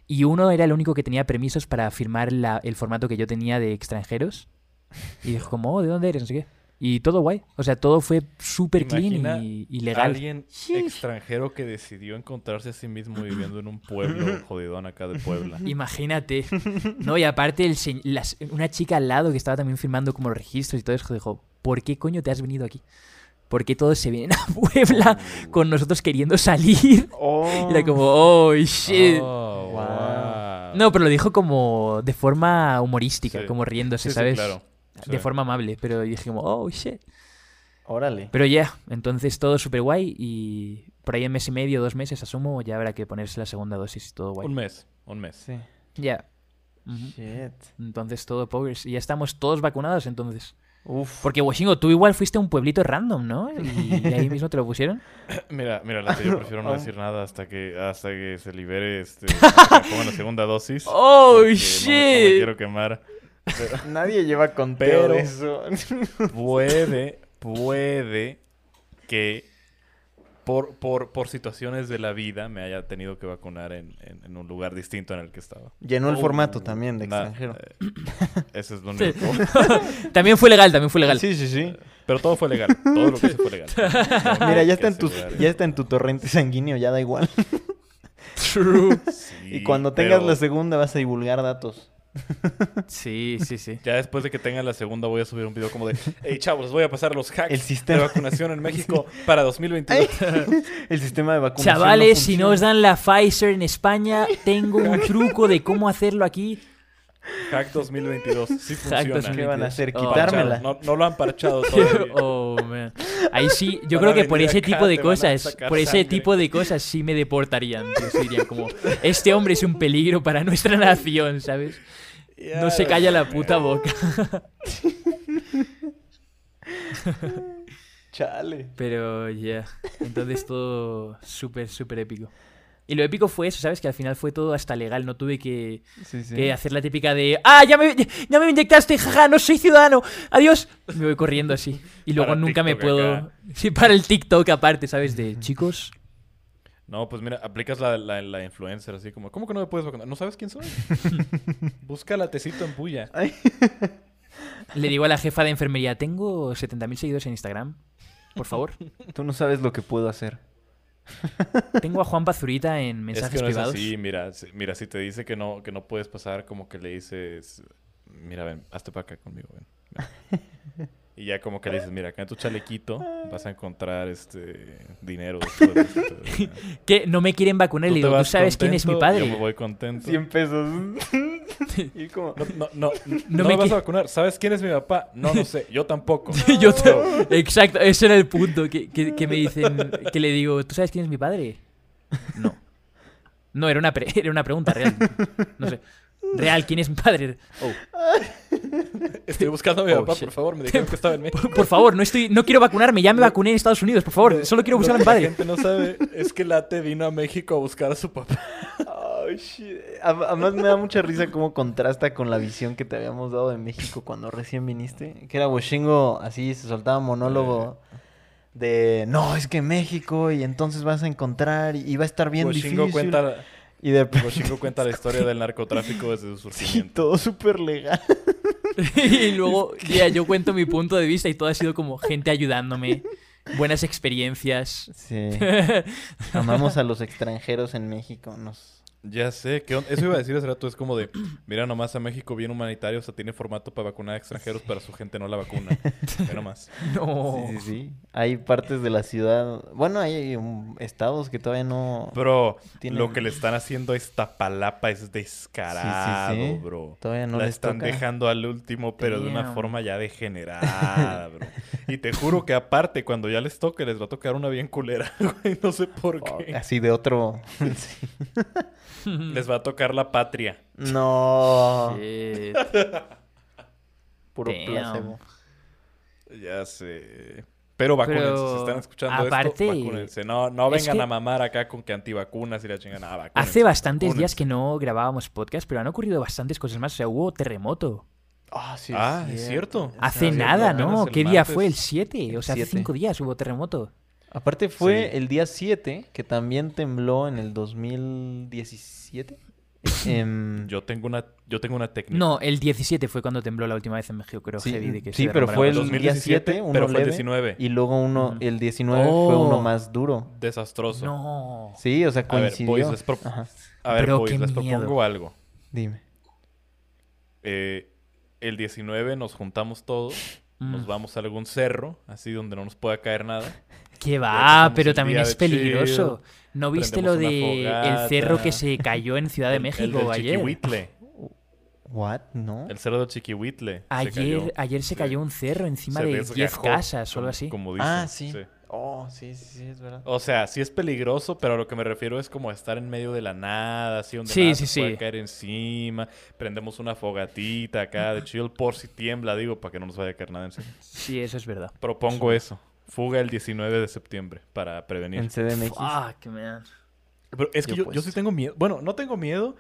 B: Y uno era el único que tenía permisos para firmar la- el formato que yo tenía de extranjeros. Y dijo como, oh, ¿de dónde eres? No sé qué. Y todo guay. O sea, todo fue súper clean y, y legal.
C: Alguien extranjero que decidió encontrarse a sí mismo viviendo en un pueblo jodidón acá de Puebla.
B: Imagínate. No, y aparte el se- las- una chica al lado que estaba también firmando como registros y todo eso dijo, ¿por qué coño te has venido aquí? ¿Por qué todos se vienen a Puebla con nosotros queriendo salir?
D: Oh.
B: Y era como, oh, shit.
C: Oh,
D: Wow.
B: No, pero lo dijo como de forma humorística,
C: Sí.
B: como riéndose,
C: Sí, sí,
B: ¿sabes?
C: claro. Sí.
B: De forma amable, pero dije como, oh, shit.
D: Órale.
B: Pero ya, entonces todo súper guay y por ahí en mes y medio, dos meses, asumo, ya habrá que ponerse la segunda dosis y todo guay.
C: Un mes, un mes.
D: Sí.
B: Ya.
D: Shit.
B: Entonces todo pokers. Y ya estamos todos vacunados entonces.
D: Uf.
B: Porque Washington, tú igual fuiste a un pueblito random, ¿no? Y ahí mismo te lo pusieron.
C: Mira, mira, Late, yo prefiero no
D: Oh.
C: decir nada hasta que hasta que se libere este pongan la segunda dosis.
B: ¡Oh,
C: porque no me- No, me
B: shit!
C: quiero quemar.
D: Nadie lleva conteo
C: Pero-
D: de eso.
C: Puede, puede que por, por, por situaciones de la vida me haya tenido que vacunar en, en- en un lugar distinto en el que estaba.
D: Llenó el
C: Oh,
D: formato también de extranjero.
C: eh, ese es lo
B: Sí.
C: único.
B: También fue legal, también fue legal.
D: Sí, sí, sí.
C: Pero todo fue legal. Todo lo que hice fue legal.
D: Mira, ya está, en tu, ya está en tu torrente sanguíneo, ya da igual.
B: True.
C: Sí,
D: y cuando tengas
C: pero
D: la segunda vas a divulgar datos.
B: Sí, sí, sí.
C: Ya después de que tenga la segunda voy a subir un video como de Hey chavos, les voy a pasar los hacks
D: El sistema.
C: de vacunación en México para 2022.
D: El sistema de vacunación.
B: Chavales, si no os dan la Pfizer en España, tengo un truco de cómo hacerlo aquí.
C: Hack 2022. Sí funciona.
D: ¿Qué van a hacer?
B: Oh.
D: Quitármela.
C: No, no lo han parchado todavía.
B: Oh, man. Ahí sí, yo creo que por ese
C: acá,
B: tipo de cosas, por ese
C: sangre.
B: tipo de cosas sí me deportarían. tío. Sí dirían como, este hombre es un peligro para nuestra nación, ¿sabes? No se calla la puta boca.
D: Chale.
B: Pero ya, entonces todo súper, súper épico. Y lo épico fue eso, ¿sabes? Que al final fue todo hasta legal, no tuve que,
D: Sí, sí.
B: que hacer la típica de ¡Ah, ya me, ya me inyectaste! ¡Jaja, no soy ciudadano! ¡Adiós! Me voy corriendo así. Y luego
C: Para
B: nunca me puedo...
C: acá.
B: Sí, para el TikTok aparte, ¿sabes? De chicos...
C: No, pues mira, aplicas la, la, la influencer así como, ¿cómo que no me puedes vacunar? ¿No sabes quién soy? Busca la tecito en puya.
B: Le digo a la jefa de enfermería, tengo 70.000 seguidores en Instagram. Por favor.
D: Tú no sabes lo que puedo hacer.
B: Tengo a Juan Pazurita en
C: Es
B: mensajes
C: que no es
B: privados.
C: así, mira, si- mira, si te dice que no, que no puedes pasar, como que le dices, mira, ven, hazte para acá conmigo, ven. ven". Y ya como que le dices, mira, acá en tu chalequito vas a encontrar este dinero. después de esto".
B: Que no me quieren vacunar.
C: Tú
B: Le digo, ¿tú sabes quién es mi
C: contento, Yo me
B: padre?
C: voy contento.
D: 100 pesos. y como...
C: No, no, no, no,
B: No
C: me
B: me
C: vas a vacunar. ¿Sabes quién es mi papá? No, no sé. Yo tampoco.
B: Yo Exacto, ese era el punto. Que, que- que me dicen, que le digo, ¿tú sabes quién es mi padre? No. No, era una, pre- era una pregunta real. No sé. Real, ¿quién es mi padre? Oh.
C: Estoy buscando a mi
B: Oh,
C: papá,
B: shit.
C: por favor. Me dijeron que estaba en México.
B: Por, por favor, no estoy, no quiero vacunarme, ya me vacuné en Estados Unidos, por favor, solo quiero buscar a mi
C: que La
B: padre.
C: gente no sabe es que Late vino a México a buscar a su papá.
D: Ay, shit. Ad- Además me da mucha risa cómo contrasta con la visión que te habíamos dado de México cuando recién viniste. Que era Washingo, así se soltaba monólogo de no, es que México y entonces vas a encontrar y va a estar bien
C: Washingo
D: difícil.
C: cuenta,
D: Y de
C: Washingo cuenta la historia del narcotráfico desde su
D: Sí,
C: surgimiento.
D: todo súper legal.
B: y luego, ya, yo cuento mi punto de vista y todo ha sido como gente ayudándome, buenas experiencias.
D: Sí. Amamos a los extranjeros en México. Nos...
C: Ya sé, que eso iba a decir hace rato, es como de, mira nomás a México bien humanitario, o sea, tiene formato para vacunar a extranjeros, pero su gente no la vacuna. Ve nomás.
B: No.
D: Sí, sí, sí. Hay partes de la ciudad. Bueno, hay um, estados que todavía no.
C: Bro,
D: Tienen-
C: lo que le están haciendo a Iztapalapa es descarado,
D: Sí, sí, sí.
C: bro.
D: Todavía no
C: la
D: les
C: están
D: toca.
C: dejando al último, pero de una forma ya degenerada, bro. Y te juro que aparte, cuando ya les toque, les va a tocar una bien culera, güey. No sé por
D: Oh,
C: qué.
D: así de otro.
C: Les va a tocar la patria.
D: No.
B: Shit.
D: Puro
B: Damn.
D: placebo.
C: Ya sé. Pero vacúnense,
B: Pero,
C: si están escuchando
B: aparte,
C: esto, vacúnense. No, no
B: es
C: vengan
B: que-
C: a mamar acá con que antivacunas y la chingan. Ah,
B: Hace bastantes días que no grabábamos podcast, pero han ocurrido bastantes cosas más. O sea, hubo terremoto.
D: Ah, sí.
C: Ah, es cierto.
B: Hace nada, ¿no? ¿Qué día fue? El 7. O sea, hace
D: Siete.
B: cinco días hubo terremoto.
D: Aparte fue
C: Sí.
D: el día 7, que también tembló en el 2017. Em,
C: Yo tengo una, yo tengo una técnica.
B: No, el 17 fue cuando tembló la última vez en México, creo.
D: sí,
B: heavy, de que se
D: sí, pero fue el
B: los-
C: 2017,
D: día 7, uno
C: pero fue el
D: leve,
C: 19.
D: Y luego uno, el 19 fue uno
B: Oh.
D: más duro.
C: Desastroso.
B: No.
D: Sí, o sea,
C: A ver,
D: coincidió.
C: boys, les, pro- a ver, boys, les propongo algo.
D: Dime.
C: Eh, el 19 nos juntamos todos,
B: Mm.
C: nos vamos a algún cerro, así donde no nos pueda caer nada.
B: Que va, pero también es peligroso. ¿No viste lo de el cerro que se cayó en Ciudad de
C: El-
B: México
C: el del
B: ayer?
D: What? ¿No?
C: El cerro de Chiquihuitle. se
B: Ayer,
C: cayó.
B: ayer se
C: Sí.
B: cayó un cerro encima
C: Se
B: de 10
C: desgajó,
B: casas o algo así.
C: Como dicen.
D: Ah, sí. Oh, sí, sí, sí, es verdad.
C: O sea, sí es peligroso, pero a lo que me refiero es como estar en medio de la nada, así donde
B: Sí,
C: nada
B: sí,
C: se puede caer encima. Prendemos una fogatita acá de chill por si tiembla, digo, para que no nos vaya a caer nada encima.
B: Sí, eso es verdad.
C: Propongo eso. Fuga el 19 de septiembre para prevenir.
D: En CDMX.
B: Fuck, man.
C: Pero es que
D: Yo,
C: yo, yo
D: pues.
C: sí tengo miedo. Bueno, no tengo miedo,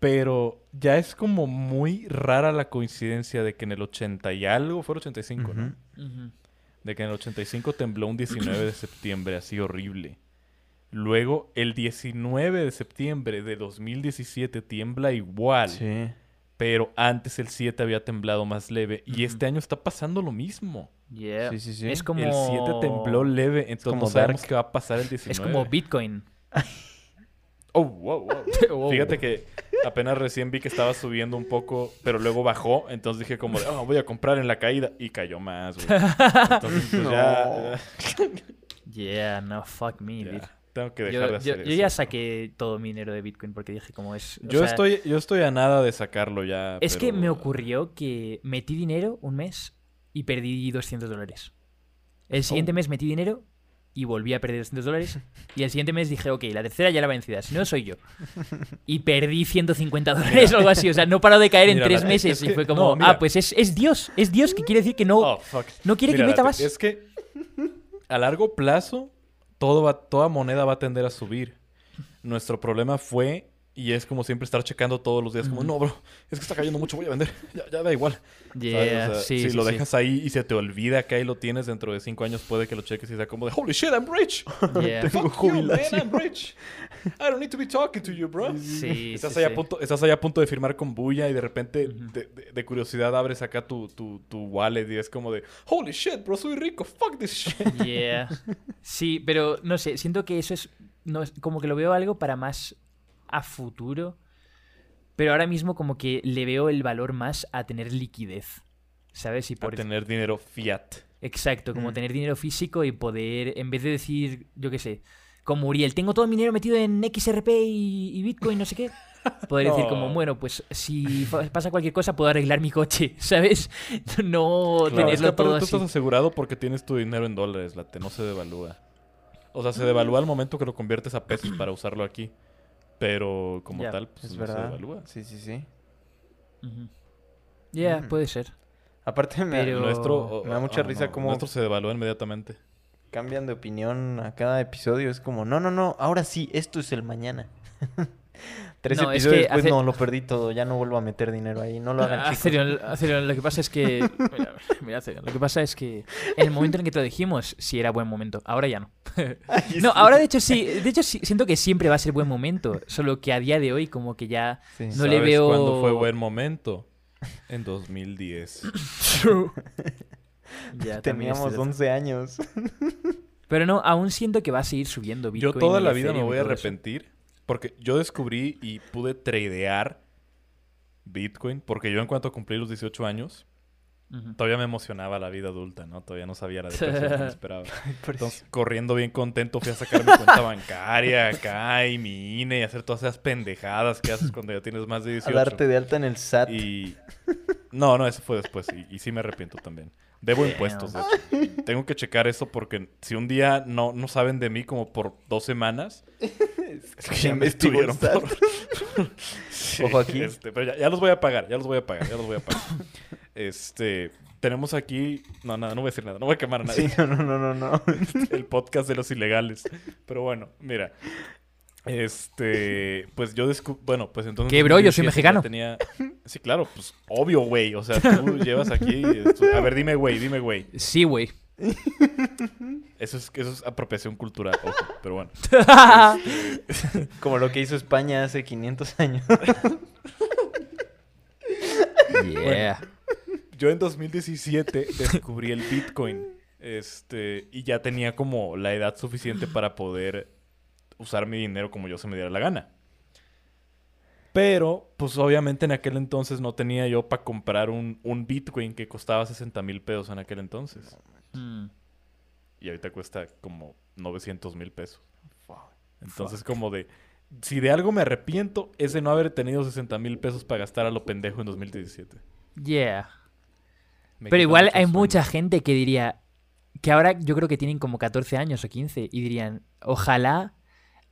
C: pero ya es como muy rara la coincidencia de que en el 80 y algo, fue el 85, ¿no?
D: Ujú.
B: Ujú.
C: de que en el 85 tembló un 19 de septiembre, así horrible. Luego, el 19 de septiembre de 2017 tiembla igual,
D: Sí.
C: Pero antes el 7 había temblado más leve y este año está pasando lo mismo.
B: Yeah.
D: Sí, sí, sí.
B: Es como...
C: El 7 tembló leve, entonces
D: como
C: no sabemos
D: Dark.
C: qué va a pasar el 19.
B: Es como Bitcoin.
C: Oh, wow, wow.
B: Oh.
C: Fíjate que apenas recién vi que estaba subiendo un poco, pero luego bajó, entonces dije como de, "Ah, voy a comprar en la caída y cayó más, güey. Entonces pues
D: No.
C: ya,
B: Yeah, no, fuck me,
C: ya,
B: dude.
C: Tengo que dejar
B: Yo,
C: de
B: yo-
C: hacer
B: yo
C: eso.
B: ya saqué todo mi dinero de Bitcoin porque dije como es... o
C: Yo
B: sea,
C: estoy, yo estoy a nada de sacarlo ya.
B: Es que me ocurrió que metí dinero un mes y perdí 200 dólares. El siguiente
C: Oh.
B: mes metí dinero y volví a perder 200 dólares. Y el siguiente mes dije, ok, la tercera ya la vencida, si no soy yo. Y perdí 150 dólares o algo así. O sea, no paró de caer en
C: Mira,
B: tres
C: la-
B: meses.
C: es
B: y
C: que-
B: fue como,
C: no,
B: ah, pues es, es Dios. Es Dios que quiere decir que no,
C: Oh,
B: no quiere que
C: Mira,
B: meta
C: date-
B: más.
C: Es que a largo plazo todo va, toda moneda va a tender a subir. Nuestro problema fue y es como siempre estar checando todos los días como, no, bro, es que está cayendo mucho, voy a vender. Ya, ya da igual.
B: Yeah,
C: O sea,
B: sí,
C: si
B: sí,
C: lo
B: sí.
C: dejas ahí y se te olvida que ahí lo tienes dentro de cinco años, puede que lo cheques y sea como de, holy shit, I'm rich.
B: Yeah.
D: Tengo
C: Fuck you, man,
D: jubilación.
C: I'm rich. I don't need to be talking to you, bro.
B: Sí,
C: Estás,
B: sí,
C: ahí a punto, estás ahí a punto de firmar con Buya y de repente, de, de- de curiosidad, abres acá tu, tu, tu wallet y es como de, holy shit, bro, soy rico, fuck this shit.
B: Yeah. Sí, pero no sé, siento que eso es, no, es- como que lo veo algo para más a futuro, pero ahora mismo como que le veo el valor más a tener liquidez, ¿sabes? Y
C: Por
B: por
C: tener dinero fiat.
B: exacto, como
D: Mm.
B: tener dinero físico y poder, en vez de decir, yo qué sé, como Uriel, tengo todo mi dinero metido en XRP y, y Bitcoin, no sé qué. Poder decir como,
C: No.
B: bueno, pues si pasa cualquier cosa puedo arreglar mi coche, ¿sabes? No
C: Claro, es que
B: tenerlo
C: aparte
B: todo
C: tú
B: así.
C: estás asegurado porque tienes tu dinero en dólares, late, no se devalúa. O sea, se devalúa al momento que lo conviertes a pesos para usarlo aquí. Pero como
B: Ya,
C: tal, pues
D: Es
C: no se
D: verdad.
C: devalúa.
D: Sí, sí, sí.
B: Ujú. Yeah,
D: Mm.
B: puede ser.
D: Aparte me,
B: Pero-
C: Nuestro,
D: me da mucha
C: ah,
D: risa
C: no,
D: cómo
C: Nuestro se devalúa inmediatamente.
D: cambian de opinión a cada episodio. Es como, no, no, no, ahora sí, esto es el mañana. Tres
B: No, es
D: episodios
B: que
D: después,
B: hace-
D: no, lo perdí todo. Ya no vuelvo a meter dinero ahí. No lo hagan, chicos.
B: Acerion, Acerion, lo que pasa es que. Mira, mira, Acerion, lo que pasa es que en el momento en que te lo dijimos, sí era buen momento. Ahora ya no.
D: Ay,
B: No,
D: sí.
B: ahora de hecho sí. De hecho sí, siento que siempre va a ser buen momento. Solo que a día de hoy, como que ya.
D: Sí.
B: No le
C: ¿Sabes
B: veo-
C: cuándo fue buen momento? En 2010.
B: ya también
D: Teníamos
B: estoy-
D: 11 años.
B: Pero no, aún siento que va a seguir subiendo Bitcoin.
C: Yo toda la vida me voy a arrepentir porque yo descubrí y pude tradear Bitcoin porque yo en cuanto cumplí los 18 años todavía me emocionaba la vida adulta, ¿no? Todavía no sabía la depresión que me esperaba. Entonces, corriendo bien contento, fui a sacar mi cuenta bancaria acá y mi INE y hacer todas esas pendejadas que haces cuando ya tienes más de 18.
D: A darte de alta en el SAT.
C: Y... No, no, eso fue después. Y, y sí me arrepiento también. Debo
B: Damn.
C: impuestos, de hecho. Tengo que checar eso porque si un día no, no saben de mí como por dos semanas... Es que ya me estuvieron por... Sí,
D: Ojo aquí.
C: este, pero ya, ya los voy a pagar, ya los voy a pagar, ya los voy a pagar. Este... Tenemos aquí... No, nada, no voy a decir nada. No voy a quemar a nadie
D: Sí, no, no, no, no, no.
C: el podcast de los ilegales. Pero bueno, mira. Este, pues yo descubrí, bueno, pues entonces...
B: ¿Qué, bro? Yo soy
C: 2017
B: mexicano.
C: Tenía... Sí, claro, pues obvio, güey. O sea, tú llevas aquí... esto- A ver, dime, güey, dime, güey.
B: Sí, güey.
C: Eso es, eso es apropiación cultural, ojo, pero bueno.
D: Como lo que hizo España hace 500 años.
B: yeah.
C: Yo en 2017 descubrí el Bitcoin. Este, y ya tenía como la edad suficiente para poder usar mi dinero como yo se me diera la gana. Pero, pues obviamente en aquel entonces no tenía yo para comprar un, un Bitcoin que costaba 60 mil pesos en aquel entonces.
B: Mm.
C: Y ahorita cuesta como 900 mil pesos. Entonces como de... Si de algo me arrepiento es de no haber tenido 60 mil pesos para gastar a lo pendejo en 2017.
B: Yeah.
C: Me
B: Pero igual hay mucha gente que diría que ahora yo creo que tienen como 14 años o 15 y dirían, ojalá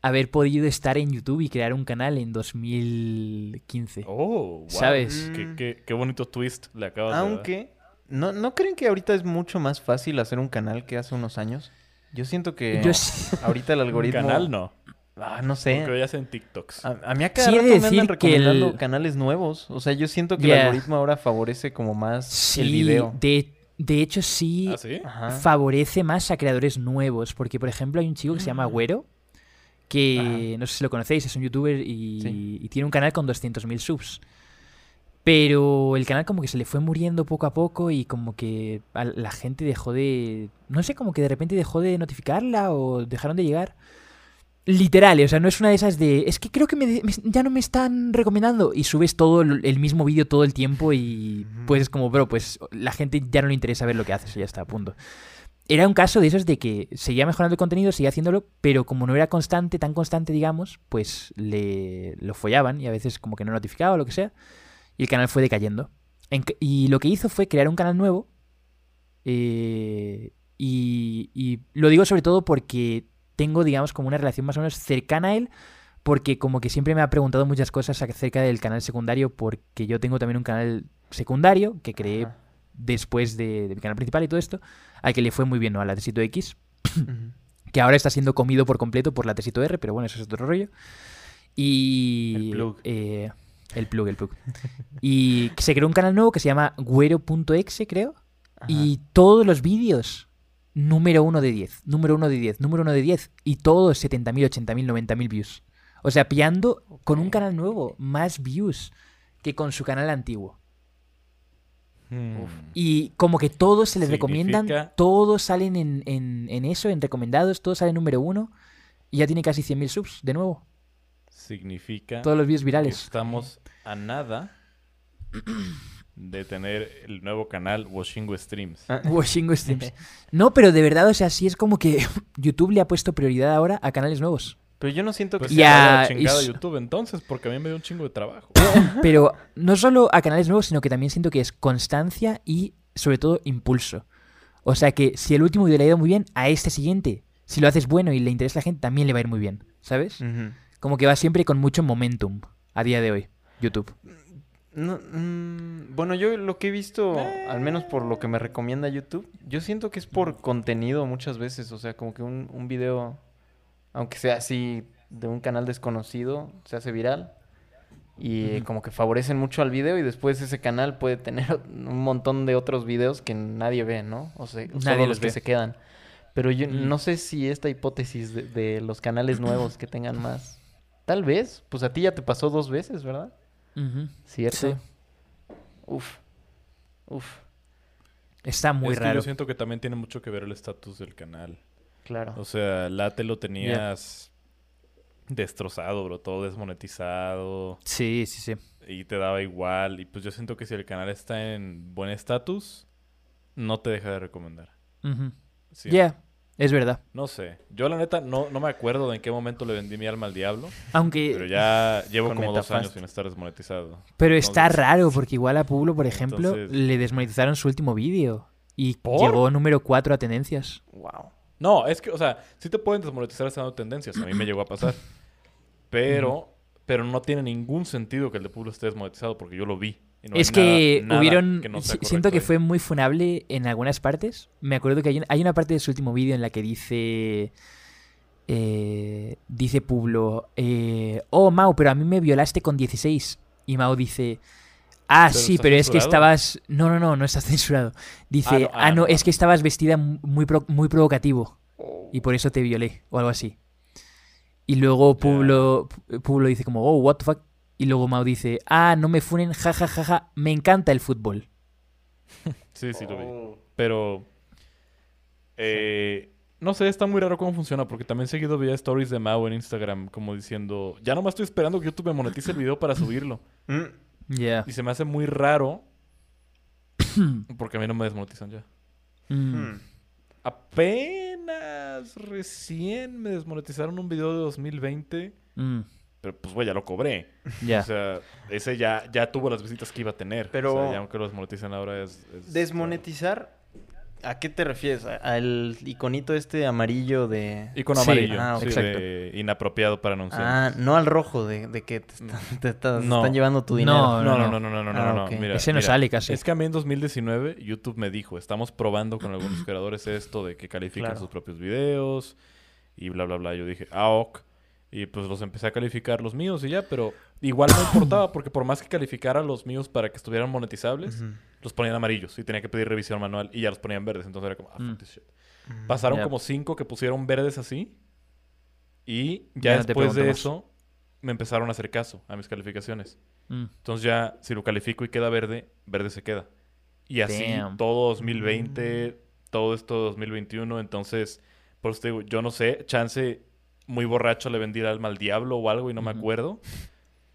B: haber podido estar en YouTube y crear un canal en 2015.
C: Oh, wow.
B: ¿Sabes?
C: Qué, qué- qué bonito twist le acabas de dar.
D: Aunque, ¿no, ¿no creen que ahorita es mucho más fácil hacer un canal que hace unos años? Yo siento que
B: Yo sí-
D: ahorita el
C: Un
D: algoritmo...
C: canal no.
D: Ah, no
C: Porque
D: sé.
C: ya hacen TikToks.
D: A, a mí a cada
B: Sí
D: rato me andan
B: decir que el-
D: recomendando canales nuevos. O sea, yo siento que el algoritmo ahora favorece como más
B: sí,
D: el video.
B: De, De hecho, sí,
C: ¿Ah, sí?
D: Ajá.
B: favorece más a creadores nuevos. Porque, por ejemplo, hay un chico que se llama Güero, que no sé si lo conocéis, es un youtuber y,
D: Sí.
B: y tiene un canal con 200.000 subs. Pero el canal como que se le fue muriendo poco a poco y como que a la gente dejó de... No sé, como que de repente dejó de notificarla o dejaron de llegar. Literal, o sea, no es una de esas de... Es que creo que me- me- ya no me están recomendando y subes todo el, mismo vídeo todo el tiempo y pues es como, bro, pues la gente ya no le interesa ver lo que haces y ya está, punto. Era un caso de esos de que seguía mejorando el contenido, seguía haciéndolo, pero como no era constante, tan constante, digamos, pues le lo follaban y a veces como que no notificaba o lo que sea. Y el canal fue decayendo. En- y lo que hizo fue crear un canal nuevo. eh, y, y lo digo sobre todo porque tengo, digamos, como una relación más o menos cercana a él. Porque como que siempre me ha preguntado muchas cosas acerca del canal secundario. Porque yo tengo también un canal secundario que creé después de, de mi canal principal y todo esto. Al que le fue muy bien, ¿no? A la Tesito X que ahora está siendo comido por completo por la Tesito R, pero bueno, eso es otro rollo. Y.
D: El plug.
B: eh, el plug, el plug. y se creó un canal nuevo que se llama güero.exe, creo.
D: Ajá.
B: Y todos los vídeos, número uno de 10, número uno de 10, número uno de 10. Y todos 70.000, 80.000, 90.000 views. O sea, pillando con un canal nuevo más views que con su canal antiguo.
C: Hmm.
B: Y como que todos se les recomiendan, todos salen en, en- en eso, en recomendados, todos salen número uno. Y ya tiene casi 100.000 subs, de nuevo.
C: Significa
B: Todos los vídeos virales.
C: estamos a nada de tener el nuevo canal Washingo Streams.
D: Ah,
B: Washingo Streams. No, pero de verdad, o sea, sí es como que YouTube le ha puesto prioridad ahora a canales nuevos.
D: Pero yo no siento que
C: Pues
B: Y
C: ya, chingada
B: y-
C: YouTube entonces, porque a mí me dio un chingo de trabajo.
B: Pero no solo a canales nuevos, sino que también siento que es constancia y, sobre todo, impulso. O sea que si el último video le ha ido muy bien, a este siguiente, si lo haces bueno y le interesa a la gente, también le va a ir muy bien. ¿Sabes? Como que va siempre con mucho momentum a día de hoy, YouTube.
D: No, mm, bueno, yo lo que he visto, al menos por lo que me recomienda YouTube, yo siento que es por contenido muchas veces. O sea, como que un, un video, aunque sea así de un canal desconocido, se hace viral. Y eh, como que favorecen mucho al video y después ese canal puede tener un montón de otros videos que nadie ve, ¿no? O sea,
B: Nadie
D: solo
B: los
D: los que
B: ve.
D: se quedan. Pero yo
B: Mm.
D: no sé si esta hipótesis de, de los canales nuevos que tengan más. Tal vez, pues a ti ya te pasó dos veces, ¿verdad? ¿Cierto?
B: Sí.
D: Uf. Uf,
B: Está muy
C: es que
B: raro.
C: yo siento que también tiene mucho que ver el estatus del canal.
D: Claro.
C: O sea, Late lo tenías destrozado, bro, todo desmonetizado
B: Sí, sí, sí.
C: y te daba igual. Y pues yo siento que si el canal está en buen estatus, no te deja de recomendar. Sí.
B: Ya, es verdad.
C: No sé. Yo la neta no, no me acuerdo de en qué momento le vendí mi alma al diablo.
B: Aunque,
C: Pero ya llevo como dos años sin estar desmonetizado.
B: pero está raro porque igual a Pueblo, por ejemplo,
C: Entonces-
B: le desmonetizaron su último vídeo y
C: ¿Por?
B: llegó número 4 a tendencias.
D: Wow.
C: No, es que, o sea, sí te pueden desmonetizar estando tendencias. A mí me llegó a pasar. Pero, pero no tiene ningún sentido que el de Pueblo esté desmonetizado porque yo lo vi. y no
B: es que
C: nada- nada
B: hubieron.
C: que no
B: siento que fue muy funable en algunas partes. Me acuerdo que hay, un- hay una parte de su último vídeo en la que dice. eh, dice Publo. eh, oh, Mau, pero a mí me violaste con 16. Y Mau dice. Ah,
C: Pero
B: sí, pero es que estabas. No, no, no, no estás censurado. Dice.
C: no,
B: Ah,
C: ah,
B: no,
C: no,
B: es
C: ah.
B: que estabas vestida muy, pro- muy provocativo. Y por eso te violé. O algo así. Y luego Publo, Publo dice como, oh, what the fuck. Y luego Mau dice, ah, no me funen, ja, ja, ja, ja, me encanta el fútbol.
C: Sí, sí lo vi.
D: Oh.
C: Pero. eh, no sé, está muy raro cómo funciona porque también seguido veía stories de Mao en Instagram como diciendo, ya nomás estoy esperando que YouTube me monetice el video para subirlo.
B: Ya.
C: Y se me hace muy raro porque a mí no me desmonetizan ya.
B: Mm.
D: mm.
C: Apenas recién me desmonetizaron un video de 2020.
B: Mm.
C: Pero pues, güey, ya lo cobré.
B: Ya.
C: O sea, ese ya, ya tuvo las visitas que iba a tener.
D: Pero-
C: O sea, ya aunque lo desmoneticen ahora es... es-
D: Desmonetizar, ¿a qué te refieres? ¿A- ¿Al iconito este amarillo de...
C: Icono
B: Sí,
C: amarillo.
D: ah,
C: sí,
B: exacto.
C: de inapropiado para anunciar.
D: Ah, no al rojo de, de que te, están, te estás-
C: No.
D: están llevando tu
B: No,
D: dinero.
C: No, no, no, no, no, no, no,
D: Ah,
C: no,
D: ok.
C: Mira,
B: Ese no
C: mira,
B: sale casi.
C: Es que a mí en 2019 YouTube me dijo, estamos probando con algunos creadores esto de que califican
D: Claro.
C: sus propios videos y bla, bla, bla. Yo dije, ah, ok. Y pues los empecé a calificar los míos y ya, pero igual no importaba porque por más que calificara los míos para que estuvieran monetizables,
D: Ujú.
C: Los ponían amarillos y tenía que pedir revisión manual y ya los ponían verdes. Entonces era como, ah, fuck
B: Mm.
C: this shit. Pasaron
B: Yep.
C: como cinco que pusieron verdes así. Y
B: Ya
C: después de
B: más.
C: eso, me empezaron a hacer caso a mis calificaciones.
B: Mm.
C: Entonces ya, si lo califico y queda verde, verde se queda. Y así
B: Damn.
C: todo 2020, todo esto 2021. Entonces, por eso te digo, yo no sé, chance muy borracho le vendí el alma al diablo o algo y no me
B: Ujú.
C: acuerdo.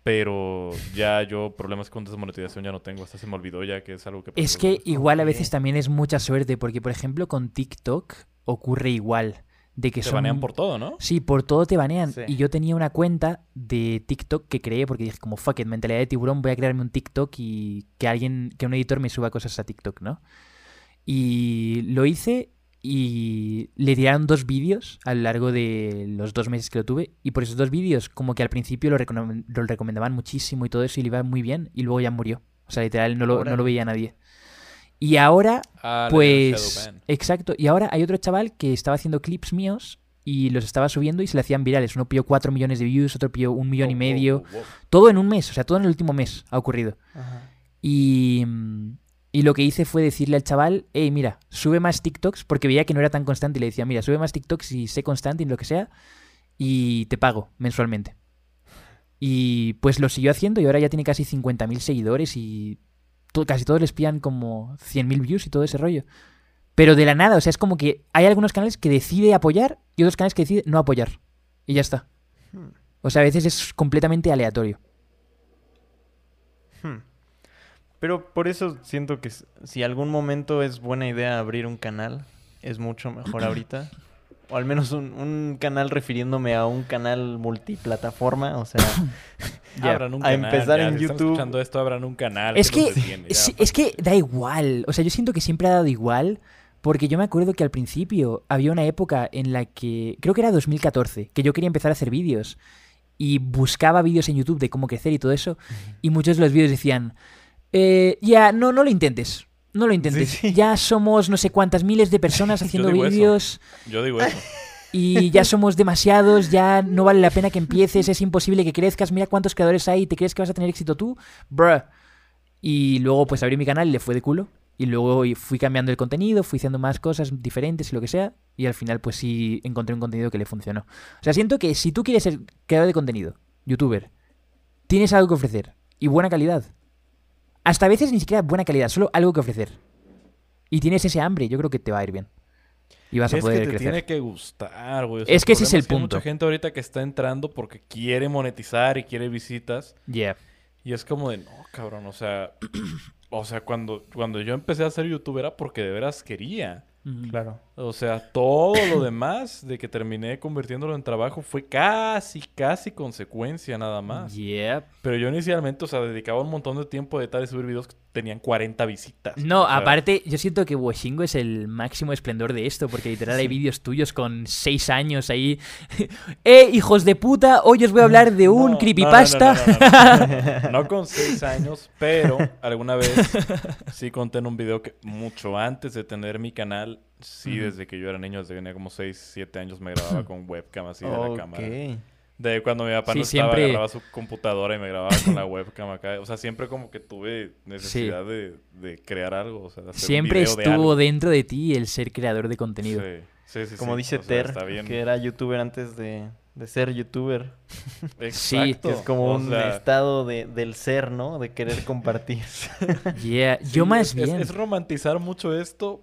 C: Pero ya yo problemas con desmonetización ya no tengo. Hasta se me olvidó ya que es algo que...
B: Es que igual a veces también es mucha suerte, porque por ejemplo con TikTok ocurre igual. De que
C: Te
B: son...
C: banean por todo, ¿no?
B: Sí, por todo te banean.
D: Sí.
B: Y yo tenía una cuenta de TikTok que creé porque dije como fuck it, mentalidad de tiburón, voy a crearme un TikTok y que alguien, que un editor me suba cosas a TikTok, ¿no? Y lo hice y le tiraron dos vídeos a lo largo de los dos meses que lo tuve. Y por esos dos vídeos, como que al principio lo, recono- lo recomendaban muchísimo y todo eso y le iba muy bien y luego ya murió. O sea, literal, no lo, no lo veía nadie. Y ahora
C: Ah,
B: pues exacto. Y ahora hay otro chaval que estaba haciendo clips míos y los estaba subiendo y se le hacían virales. Uno pilló 4 millones de views, otro pilló un millón y
C: Oh,
B: medio.
C: oh, oh, oh.
B: Todo en un mes, o sea, todo en el último mes ha ocurrido.
D: Ajá.
B: Y, y lo que hice fue decirle al chaval, hey, mira, sube más TikToks, porque veía que no era tan constante. Y le decía, mira, sube más TikToks y sé constante y lo que sea, y te pago mensualmente. Y pues lo siguió haciendo y ahora ya tiene casi 50.000 seguidores y casi todos les pillan como 100.000 views y todo ese rollo. Pero de la nada, o sea, es como que hay algunos canales que decide apoyar y otros canales que decide no apoyar. Y ya está.
D: Hmm.
B: O sea, a veces es completamente aleatorio.
D: Hmm. Pero por eso siento que s- si algún momento es buena idea abrir un canal, es mucho mejor ahorita. O al menos un, un canal refiriéndome a un canal multiplataforma. O sea, ya,
C: Abran un
D: a
C: canal.
D: empezar
C: ya,
D: en
C: si están
D: YouTube.
C: escuchando esto, abran un canal.
B: Es
C: ¿qué
B: que,
C: los detiene? Ya,
B: sí, es que da igual. O sea, yo siento que siempre ha dado igual. Porque yo me acuerdo que al principio había una época en la que, creo que era 2014, que yo quería empezar a hacer vídeos. Y buscaba vídeos en YouTube de cómo crecer y todo eso. Y muchos de los vídeos decían, eh, ya, no, no lo intentes. No lo intentes.
D: sí.
B: Ya somos no sé cuántas miles de personas haciendo vídeos.
C: Yo digo eso.
B: Y ya somos demasiados, ya no vale la pena que empieces, es imposible que crezcas, mira cuántos creadores hay, ¿te crees que vas a tener éxito tú? Bruh. Y luego pues abrí mi canal y le fue de culo. Y luego fui cambiando el contenido, fui haciendo más cosas diferentes y lo que sea. Y al final pues sí encontré un contenido que le funcionó. O sea, siento que si tú quieres ser creador de contenido, youtuber, tienes algo que ofrecer y buena calidad. Hasta a veces ni siquiera buena calidad, solo algo que ofrecer. Y tienes ese hambre, yo creo que te va a ir bien. Y vas a poder
C: que te
B: crecer.
C: tiene que gustar, güey. O
B: Es que ese es el
C: que hay
B: punto.
C: mucha gente ahorita que está entrando porque quiere monetizar y quiere visitas.
B: Yeah.
C: Y es como de, no, cabrón, o sea... o sea, cuando, cuando yo empecé a ser youtuber era porque de veras quería.
D: Claro.
C: O sea, todo lo demás de que terminé convirtiéndolo en trabajo fue casi, casi consecuencia nada más.
B: Yep.
C: Pero yo inicialmente, o sea, dedicaba un montón de tiempo de tal y subir videos que tenían 40 visitas.
B: No,
C: O sea,
B: aparte, yo siento que Washingo es el máximo esplendor de esto, porque literal hay vídeos tuyos con seis años ahí. ¡Eh, hijos de puta! Hoy os voy a hablar de un
C: no,
B: creepypasta.
C: No, no, no, no. No con 6 años, pero alguna vez sí conté en un video que mucho antes de tener mi canal, sí, desde que yo era niño, desde que tenía como 6, 7 años, me grababa con webcam así de la cámara. De cuando mi papá
B: Sí,
C: no estaba,
B: siempre-
C: agarraba su computadora y me grababa con la webcam acá. O sea, siempre como que tuve necesidad de, de crear algo. O sea, un
B: Siempre
C: video
B: estuvo
C: algo.
B: dentro de ti el ser creador de contenido.
C: Sí, sí, sí,
D: Como
C: sí.
D: dice
C: O sea,
D: Ter, que era youtuber antes de, de ser youtuber.
C: Exacto.
D: Que es como
C: O
D: un
C: sea,
D: estado de, del ser, ¿no? De querer compartir.
B: Yeah.
C: sí,
B: Yo más
C: es-
B: bien.
C: Es, es romantizar mucho esto,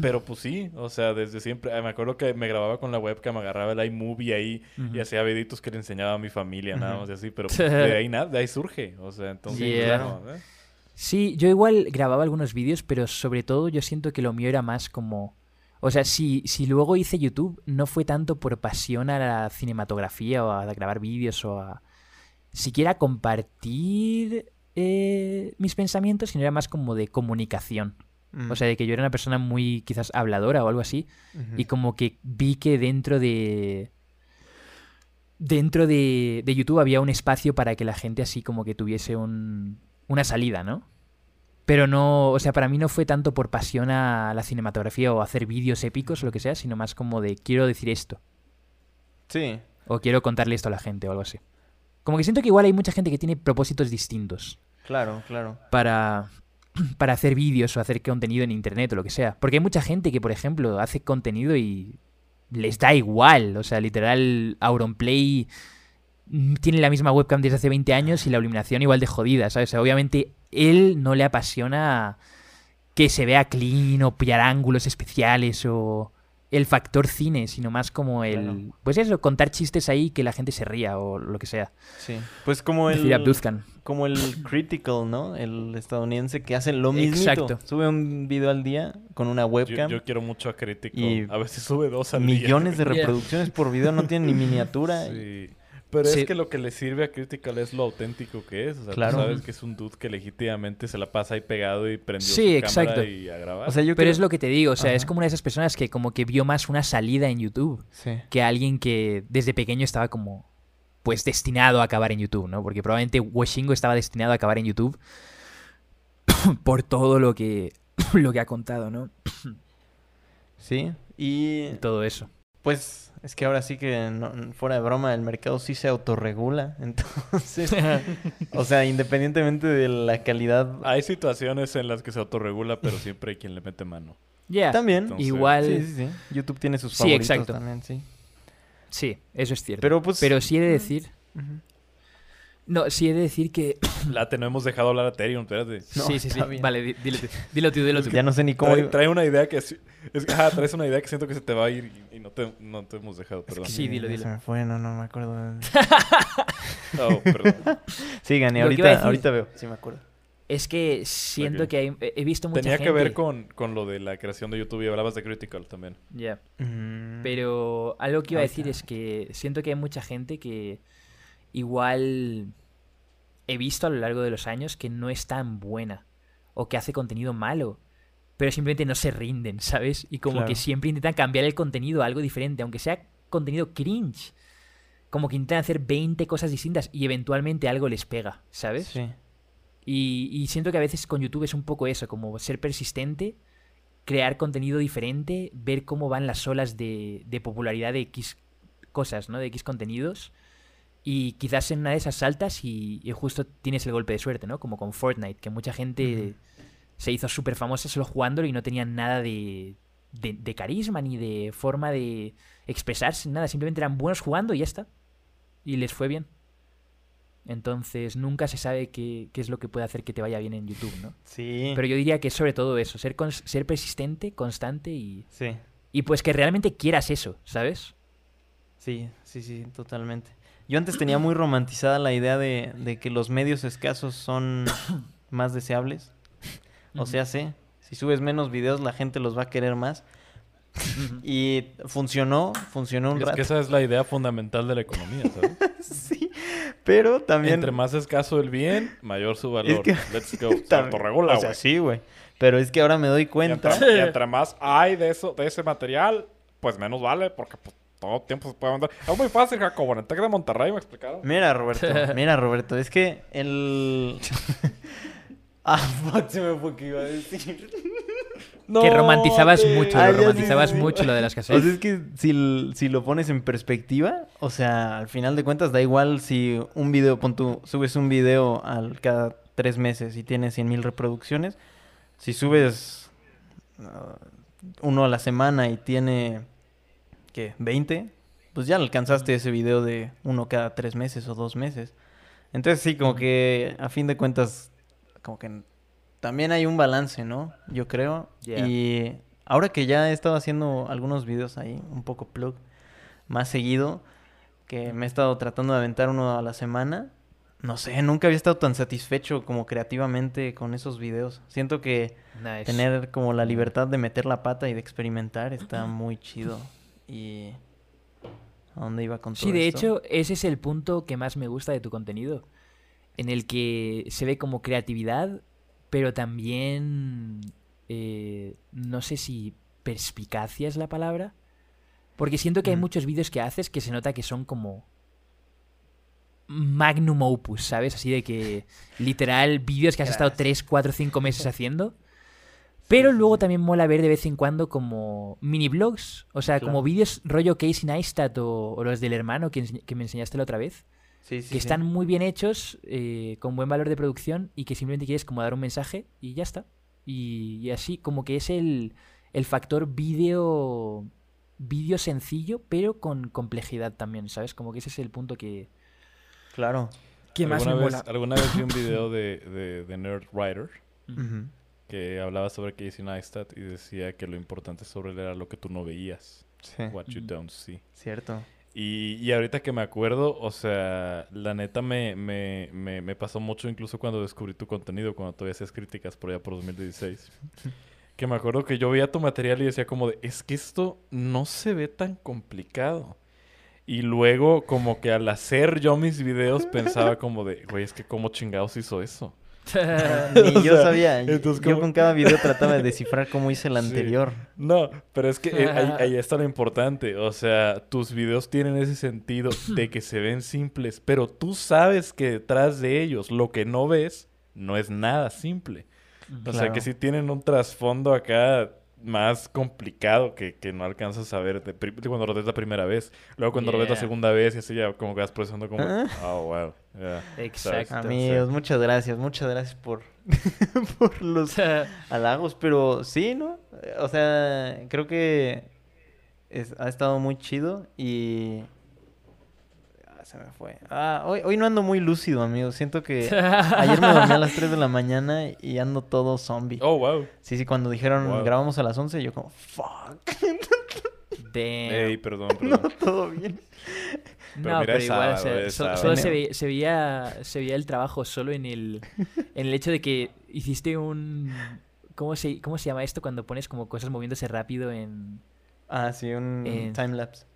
C: pero pues sí. O sea, desde siempre. ah, Me acuerdo que me grababa con la webcam, agarraba el iMovie ahí y hacía videitos que le enseñaba a mi familia, nada más y así. Pero pues, de ahí nada, de ahí surge. O sea, entonces.
B: Yeah.
C: no, ¿eh?
B: Sí, yo igual grababa algunos vídeos, pero sobre todo yo siento que lo mío era más como... O sea, si, si luego hice YouTube, no fue tanto por pasión a la cinematografía o a grabar vídeos o a siquiera compartir eh, mis pensamientos, sino era más como de comunicación.
D: Mm.
B: O sea, de que yo era una persona muy quizás habladora o algo así. Y como que vi que dentro de. Dentro de, de YouTube había un espacio para que la gente así como que tuviese un, una salida, ¿no? Pero no, o sea, para mí no fue tanto por pasión a la cinematografía o hacer vídeos épicos o lo que sea, sino más como de quiero decir esto.
D: Sí.
B: O quiero contarle esto a la gente o algo así. Como que siento que igual hay mucha gente que tiene propósitos distintos
D: Claro, claro.
B: para, para hacer vídeos o hacer contenido en internet o lo que sea. Porque hay mucha gente que, por ejemplo, hace contenido y les da igual. O sea, literal, Auronplay mm, tiene la misma webcam desde hace 20 años y la iluminación igual de jodida, ¿sabes? O sea, obviamente, él no le apasiona que se vea clean o pillar ángulos especiales o el factor cine, sino más como el...
D: Claro.
B: Pues eso, contar chistes ahí que la gente se ría o lo que sea.
D: Sí. Pues como
B: Decir
D: el,
B: Abduzcan.
D: Como el Critical, ¿no? El estadounidense que hace lo mismo.
B: Exacto.
D: Sube un video al día con una webcam.
C: yo quiero mucho a Crítico.
D: Y
C: A si sube dos al
D: millones de
B: Yeah.
D: reproducciones por video, no tiene ni miniatura.
C: Sí. Pero
B: Sí.
C: es que lo que le sirve a Critical es lo auténtico que es. O sea,
D: Claro.
C: tú sabes que es un dude que legítimamente se la pasa ahí pegado y prendió
B: Sí,
C: su
B: exacto.
C: cámara y a grabar.
D: O sea, yo
B: Pero
D: creo-
B: es lo que te digo, o sea, es como una de esas personas que como que vio más una salida en YouTube
D: Sí.
B: que alguien que desde pequeño estaba como pues destinado a acabar en YouTube, ¿no? Porque probablemente Washingo estaba destinado a acabar en YouTube por todo lo que lo que ha contado, ¿no?
D: Sí. Y
B: todo eso.
D: pues es que ahora sí que no- fuera de broma, el mercado sí se autorregula. Entonces, o sea, independientemente de la calidad.
C: Hay situaciones en las que se autorregula, pero siempre hay quien le mete mano.
B: Ya.
D: También.
C: Entonces-
B: Igual
D: Sí, sí, sí. YouTube tiene sus
B: Sí,
D: favoritos
B: exacto.
D: también, sí.
B: Sí, eso es cierto.
D: Pero pues.
B: Pero sí he de decir,
D: Ujú.
B: no, sí he de decir que
C: Late, no hemos dejado hablar a Ethereum, espérate.
D: No,
B: sí, sí, sí.
D: bien.
B: Vale, di- dilo tú. Dilo tú, dilo tú.
D: Ya no sé ni cómo.
C: Trae, una idea que... sí- Es, ajá, traes una idea que siento que se te va a ir y, y no, te, no te hemos dejado,
D: Es
C: perdón.
D: que
B: Sí, dilo, dilo.
D: Se me fue, no, no me acuerdo.
C: Oh, perdón.
D: Sigan,
B: a
D: ahorita, ahorita veo. Sí, me acuerdo.
B: Es que siento que hay- he visto mucha
C: Tenía
B: gente...
C: que ver con, con lo de la creación de YouTube y hablabas de Critical también.
B: Ya.
D: Mm.
B: Pero algo que iba a decir es que siento que hay mucha gente que igual he visto a lo largo de los años que no es tan buena o que hace contenido malo, pero simplemente no se rinden, ¿sabes? Y como
D: Claro.
B: que siempre intentan cambiar el contenido a algo diferente, aunque sea contenido cringe. Como que intentan hacer 20 cosas distintas y eventualmente algo les pega, ¿sabes?
D: Sí.
B: Y, y siento que a veces con YouTube es un poco eso, como ser persistente, crear contenido diferente, ver cómo van las olas de, de popularidad de X cosas, ¿no? De X contenidos. Y quizás en una de esas saltas y, y justo tienes el golpe de suerte, ¿no? Como con Fortnite, que mucha gente se hizo súper famosa solo jugándolo y no tenían nada de, de, de carisma ni de forma de expresarse, nada. Simplemente eran buenos jugando y ya está. Y les fue bien. Entonces nunca se sabe qué, qué es lo que puede hacer que te vaya bien en YouTube, ¿no?
D: Sí.
B: Pero yo diría que es sobre todo eso, ser, cons- ser persistente, constante y,
D: Sí.
B: y pues que realmente quieras eso, ¿sabes?
D: Sí, sí, sí, totalmente. Yo antes tenía muy romantizada la idea de, de que los medios escasos son más deseables. O sea, sé, si subes menos videos la gente los va a querer más. Y funcionó, funcionó un
C: Es
D: rato.
C: que esa es la idea fundamental de la economía, ¿sabes?
D: sí, pero también...
C: Entre más escaso el bien, mayor su valor.
D: que-
C: Let's go. Se autorregula,
D: O sea,
C: güey.
D: sí, güey. Pero es que ahora me doy
C: Y
D: cuenta...
C: entre, y entre más hay de eso, de ese material, pues menos vale, porque pues, todo tiempo se puede vender. Es muy fácil, Jacobo. En el Tec de Monterrey me explicaron.
D: Mira, Roberto, mira, Roberto, es que el... ah, fuck, se me fue que iba a decir.
B: Que romantizabas
C: te-
B: mucho,
D: Ah,
B: lo romantizabas
D: sí, sí.
B: mucho lo de las
D: O
B: casetas.
D: sea, es que si, si lo pones en perspectiva, o sea, al final de cuentas da igual si un video, pon tú, subes un video al cada tres meses y tienes 100 mil reproducciones. Si subes ah, uno a la semana y tiene, ¿qué? 20, pues ya alcanzaste ese video de uno cada tres meses o dos meses. Entonces sí, como que a fin de cuentas, como que también hay un balance, ¿no? Yo creo.
B: Yeah.
D: Y ahora que ya he estado haciendo algunos videos ahí, un poco plug, más seguido, que me he estado tratando de aventar uno a la semana, no sé, nunca había estado tan satisfecho como creativamente con esos videos. Siento que
B: Nice.
D: tener como la libertad de meter la pata y de experimentar está muy chido. Y... ¿A dónde iba con todo
B: Sí, de
D: esto?
B: hecho, ese es el punto que más me gusta de tu contenido. En el que se ve como creatividad, pero también. eh, no sé si perspicacia es la palabra. Porque siento que hay
D: Mm.
B: muchos vídeos que haces que se nota que son como. Magnum opus, ¿sabes? Así de que. Literal, vídeos que has estado
D: Gracias.
B: 3, 4, 5 meses haciendo. Pero luego también mola ver de vez en cuando como mini blogs, o sea, como vídeos rollo Casey Neistat o, o los del hermano que, que me enseñaste la otra vez,
D: Sí, sí,
B: que
D: sí.
B: están muy bien hechos, eh, con buen valor de producción y que simplemente quieres como dar un mensaje y ya está. Y, y así, como que es el, el factor vídeo vídeo sencillo, pero con complejidad también, ¿sabes? Como que ese es el punto que,
D: Claro.
B: que más me
C: ¿Alguna vez,
B: mola.
C: alguna vez vi un video de, de, de Nerd Writer
D: Ujú.
C: que hablaba sobre Casey Neistat y decía que lo importante sobre él era lo que tú no veías.
D: Sí,
C: What you don't see.
D: cierto.
C: Y, y ahorita que me acuerdo, o sea, la neta me, me, me, me pasó mucho incluso cuando descubrí tu contenido, cuando todavía hacías críticas por allá por 2016. que me acuerdo que yo veía tu material y decía como de, es que esto no se ve tan complicado. Y luego como que al hacer yo mis videos pensaba como de, güey, es que cómo chingados hizo eso.
D: Ni yo
C: sea,
D: sabía. Yo-
C: entonces,
D: yo
C: ¿cómo?
D: con cada video trataba de descifrar cómo hice el
C: Sí.
D: anterior.
C: No, pero es que eh, ahí, ahí está lo importante. O sea, tus videos tienen ese sentido de que se ven simples, pero tú sabes que detrás de ellos lo que no ves no es nada simple. O sea, que sí tienen un trasfondo acá más complicado que, que no alcanzas a ver de pri- de cuando lo ves la primera vez. Luego cuando lo ves la
B: Yeah.
C: segunda vez y así ya como que vas procesando como,
D: Ah.
C: oh, wow. yeah".
B: Exacto.
D: Amigos, muchas gracias, muchas gracias por, por los halagos, pero sí, ¿no? O sea, creo que es- ha estado muy chido y... Se me fue. Ah, hoy, hoy no ando muy lúcido, amigos. Siento que ayer me dormí a las 3 de la mañana y ando todo zombie.
C: Oh, wow.
D: Sí, sí, cuando dijeron
C: Wow.
D: grabamos a las 11, yo como, fuck,
B: Damn.
C: Ey, perdón,
D: no,
C: perdón.
D: todo bien.
C: Pero
B: no,
C: mira,
B: pero igual, o sea, solo se, ve- se veía, se veía el trabajo solo en el, en el hecho de que hiciste un... ¿Cómo se, ¿Cómo se llama esto cuando pones como cosas moviéndose rápido en
D: Ah, sí, un timelapse.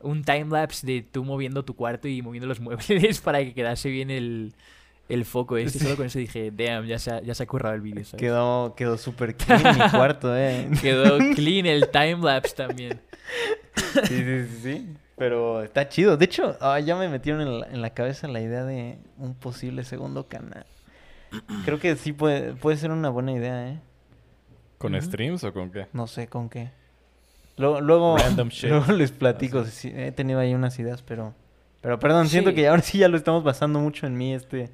B: Un timelapse de tú moviendo tu cuarto y moviendo los muebles para que quedase bien el, el foco este? Solo con eso dije, damn, ya se ha, ya se ha currado el vídeo.
D: Quedó, quedó súper clean mi cuarto, eh.
B: Quedó clean el timelapse también.
D: Sí, sí, sí, sí. Pero está chido. De hecho, ah, ya me metieron en la, en la cabeza la idea de un posible segundo canal. Creo que sí puede, puede ser una buena idea, ¿eh?
C: ¿Con streams o con qué?
D: No sé con qué. Luego, luego, luego les platico. sí, he tenido ahí unas ideas, pero... Pero perdón, siento que ahora sí ya lo estamos basando mucho en mí, este,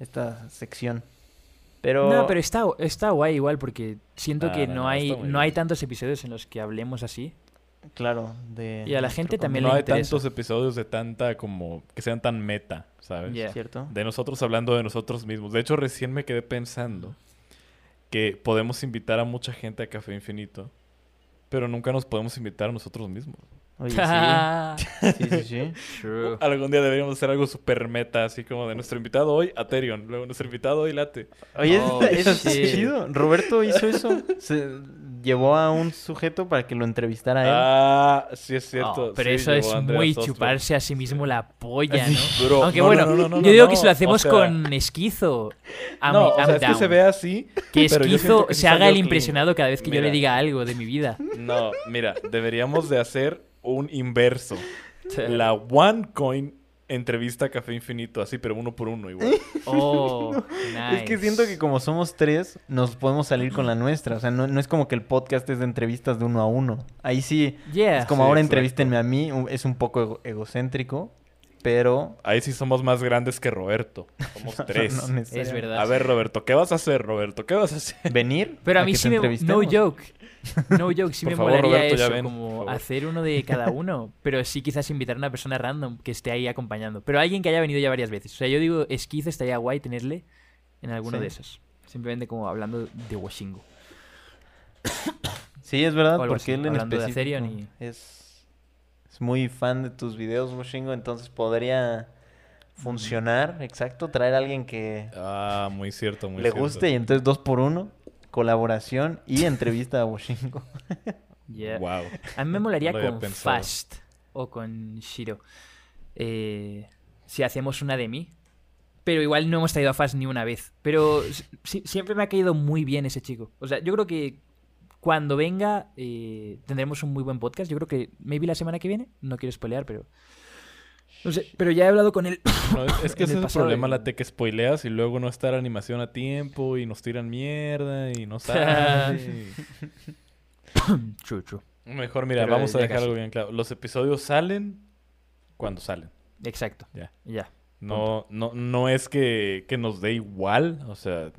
D: esta sección. Pero...
B: No, pero está, está guay igual porque siento
C: Ah,
B: que
C: no,
B: hay, no hay tantos episodios en los que hablemos así.
D: Claro, de...
B: Y a la gente también
C: no
B: le
C: hay
B: interesa.
C: tantos episodios de tanta como que sean tan meta, ¿sabes?
B: Yeah.
D: ¿Cierto?
C: De nosotros hablando de nosotros mismos. De hecho, recién me quedé pensando que podemos invitar a mucha gente a Café Infinito, pero nunca nos podemos invitar a nosotros mismos.
D: Oye, sí. Sí, sí, sí.
B: True.
C: Algún día deberíamos hacer algo super meta, así como de nuestro invitado hoy, Aterion, luego nuestro invitado hoy, Late.
D: Oye,
B: Oh,
D: eso,
B: shit.
D: chido. Roberto hizo eso. Se llevó a un sujeto para que lo entrevistara a él.
C: Ah, sí es cierto.
B: Oh, pero
C: sí,
B: eso es muy chuparse a sí mismo la polla. ¿no?
C: Bro,
B: Aunque
C: no,
B: bueno,
C: no, no, no,
B: yo digo
C: no,
B: que si lo
C: o
B: hacemos
C: sea,
B: con Esquizo, I'm,
C: No, o
B: I'm
C: sea, es que se ve así.
B: Que Esquizo
C: que
B: se haga el
C: clean.
B: impresionado cada vez que yo le diga algo de mi vida.
C: No, mira, deberíamos de hacer un inverso. La OneCoin entrevista a Café Infinito, así, pero uno por uno igual.
B: Oh, nice.
D: Es que siento que como somos tres, nos podemos salir con la nuestra. O sea, no, no es como que el podcast es de entrevistas de uno a uno. Ahí sí,
B: Yeah.
D: es como
C: Sí,
D: ahora
C: exacto.
D: entrevístenme a mí. Es un poco ego- egocéntrico, pero...
C: Ahí sí somos más grandes que Roberto. Somos tres.
D: no.
B: Es verdad.
C: A ver, Roberto, ¿qué vas a hacer, Roberto? ¿Qué vas a hacer?
D: Venir.
B: Pero a mí
D: que
B: sí me... No joke. No joke, sí me
C: favor,
B: molaría
C: Roberto,
B: eso,
C: ven,
B: como hacer uno de cada uno. Pero sí quizás invitar a una persona random que esté ahí acompañando. Pero alguien que haya venido ya varias veces. O sea, yo digo, Esquizo estaría guay tenerle en alguno
D: Sí.
B: de esos. Simplemente como hablando de Washingo.
D: Sí, es verdad, porque
B: así,
D: él en
B: hablando de
D: específico es, es muy fan de tus videos, Washingo, entonces podría funcionar, exacto, traer a alguien que
C: Ah, muy cierto, muy
D: le
C: cierto.
D: guste y entonces dos por uno, colaboración y entrevista a Washingo.
B: Yeah.
C: Wow.
B: A mí me molaría con
C: pensado.
B: Fast o con Shiro. Eh, si hacemos una de mí. Pero igual no hemos traído a Fast ni una vez. Pero si- siempre me ha caído muy bien ese chico. O sea, yo creo que cuando venga eh, tendremos un muy buen podcast. Yo creo que maybe la semana que viene. No quiero spoilear, pero... No sé, pero ya he hablado con él.
C: No, es, es que ese
B: el
C: es el problema, la te que spoileas y luego no está la animación a tiempo y nos tiran mierda y no sale.
B: True.
C: Mejor, mira, vamos a dejar
B: casi.
C: algo bien claro. Los episodios salen cuando salen.
B: Exacto.
C: Ya.
B: Ya.
C: No, no, no es que, que nos dé igual, o sea,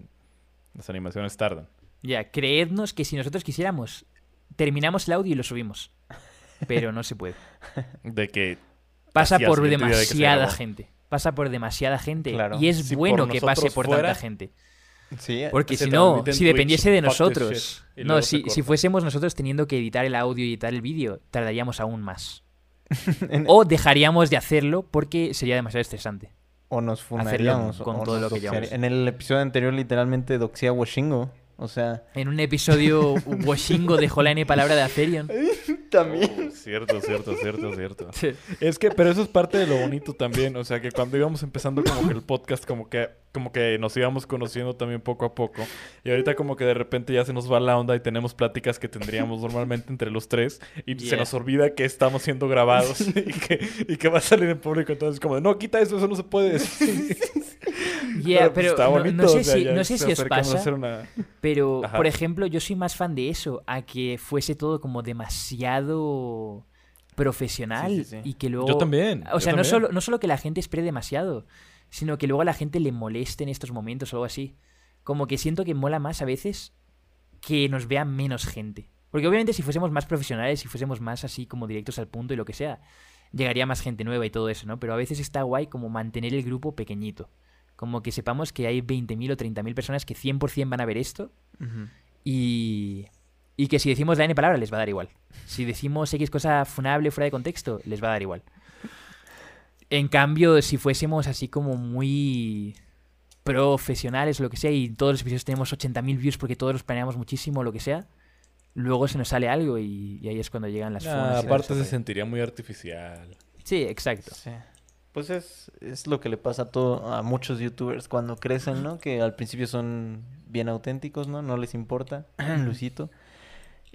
C: las animaciones tardan.
B: Ya, creednos que si nosotros quisiéramos, terminamos el audio y lo subimos. Pero no se puede.
C: De que
B: Pasa por
C: de
B: demasiada
C: grabó.
B: gente. Pasa por demasiada gente.
D: Claro.
B: Y es
C: Si
B: bueno que pase por
C: fuera,
B: tanta gente.
D: Sí,
B: Porque
C: se
B: si no, si
C: Twitch,
B: dependiese de
C: fuck this
B: nosotros. No, si, si fuésemos nosotros teniendo que editar el audio y editar el vídeo, tardaríamos aún más. O dejaríamos de hacerlo porque sería demasiado estresante.
D: o nos
B: hacerlo
D: funaríamos.
B: con
D: o
B: todo lo que llevamos.
D: En el episodio anterior, literalmente doxía a Washingo. O sea,
B: En un episodio, Washingo dejó la N palabra de Atherion.
D: también.
C: Oh, cierto, cierto, cierto, cierto. Es que, pero eso es parte de lo bonito también. O sea, que cuando íbamos empezando como que el podcast, como que, como que nos íbamos conociendo también poco a poco. Y ahorita como que de repente ya se nos va la onda y tenemos pláticas que tendríamos normalmente entre los tres. Y se nos olvida que estamos siendo grabados y, que, y que va a salir en público. Entonces como de, no, quita eso, eso no se puede decir.
B: Yeah,
C: pues,
B: pero
C: está
B: no-
C: bonito,
B: no, sé
C: o sea,
B: si, no sé si os pasa,
C: una-
B: pero
C: Ajá.
B: por ejemplo, yo soy más fan de eso, a que fuese todo como demasiado profesional
D: Sí, sí, sí.
B: y que luego...
C: Yo también.
B: O
C: yo
B: sea, no
C: también.
B: solo, no solo que la gente espere demasiado, sino que luego a la gente le moleste en estos momentos o algo así. Como que siento que mola más a veces que nos vea menos gente. Porque obviamente si fuésemos más profesionales, si fuésemos más así como directos al punto y lo que sea, llegaría más gente nueva y todo eso, ¿no? Pero a veces está guay como mantener el grupo pequeñito. Como que sepamos que hay 20.000 o 30.000 personas que 100% van a ver esto y, y que si decimos la N palabra les va a dar igual. Si decimos X cosa funable fuera de contexto, les va a dar igual. En cambio, si fuésemos así como muy profesionales o lo que sea y todos los episodios tenemos 80.000 views porque todos los planeamos muchísimo o lo que sea, luego se nos sale algo y, y ahí es cuando llegan las
C: Ah,
B: todo
C: aparte se sentiría muy artificial.
B: Sí, exacto.
D: Sí. Pues es, es lo que le pasa a, todo, a muchos youtubers cuando crecen, ¿no? Que al principio son bien auténticos, ¿no? No les importa, Lucito.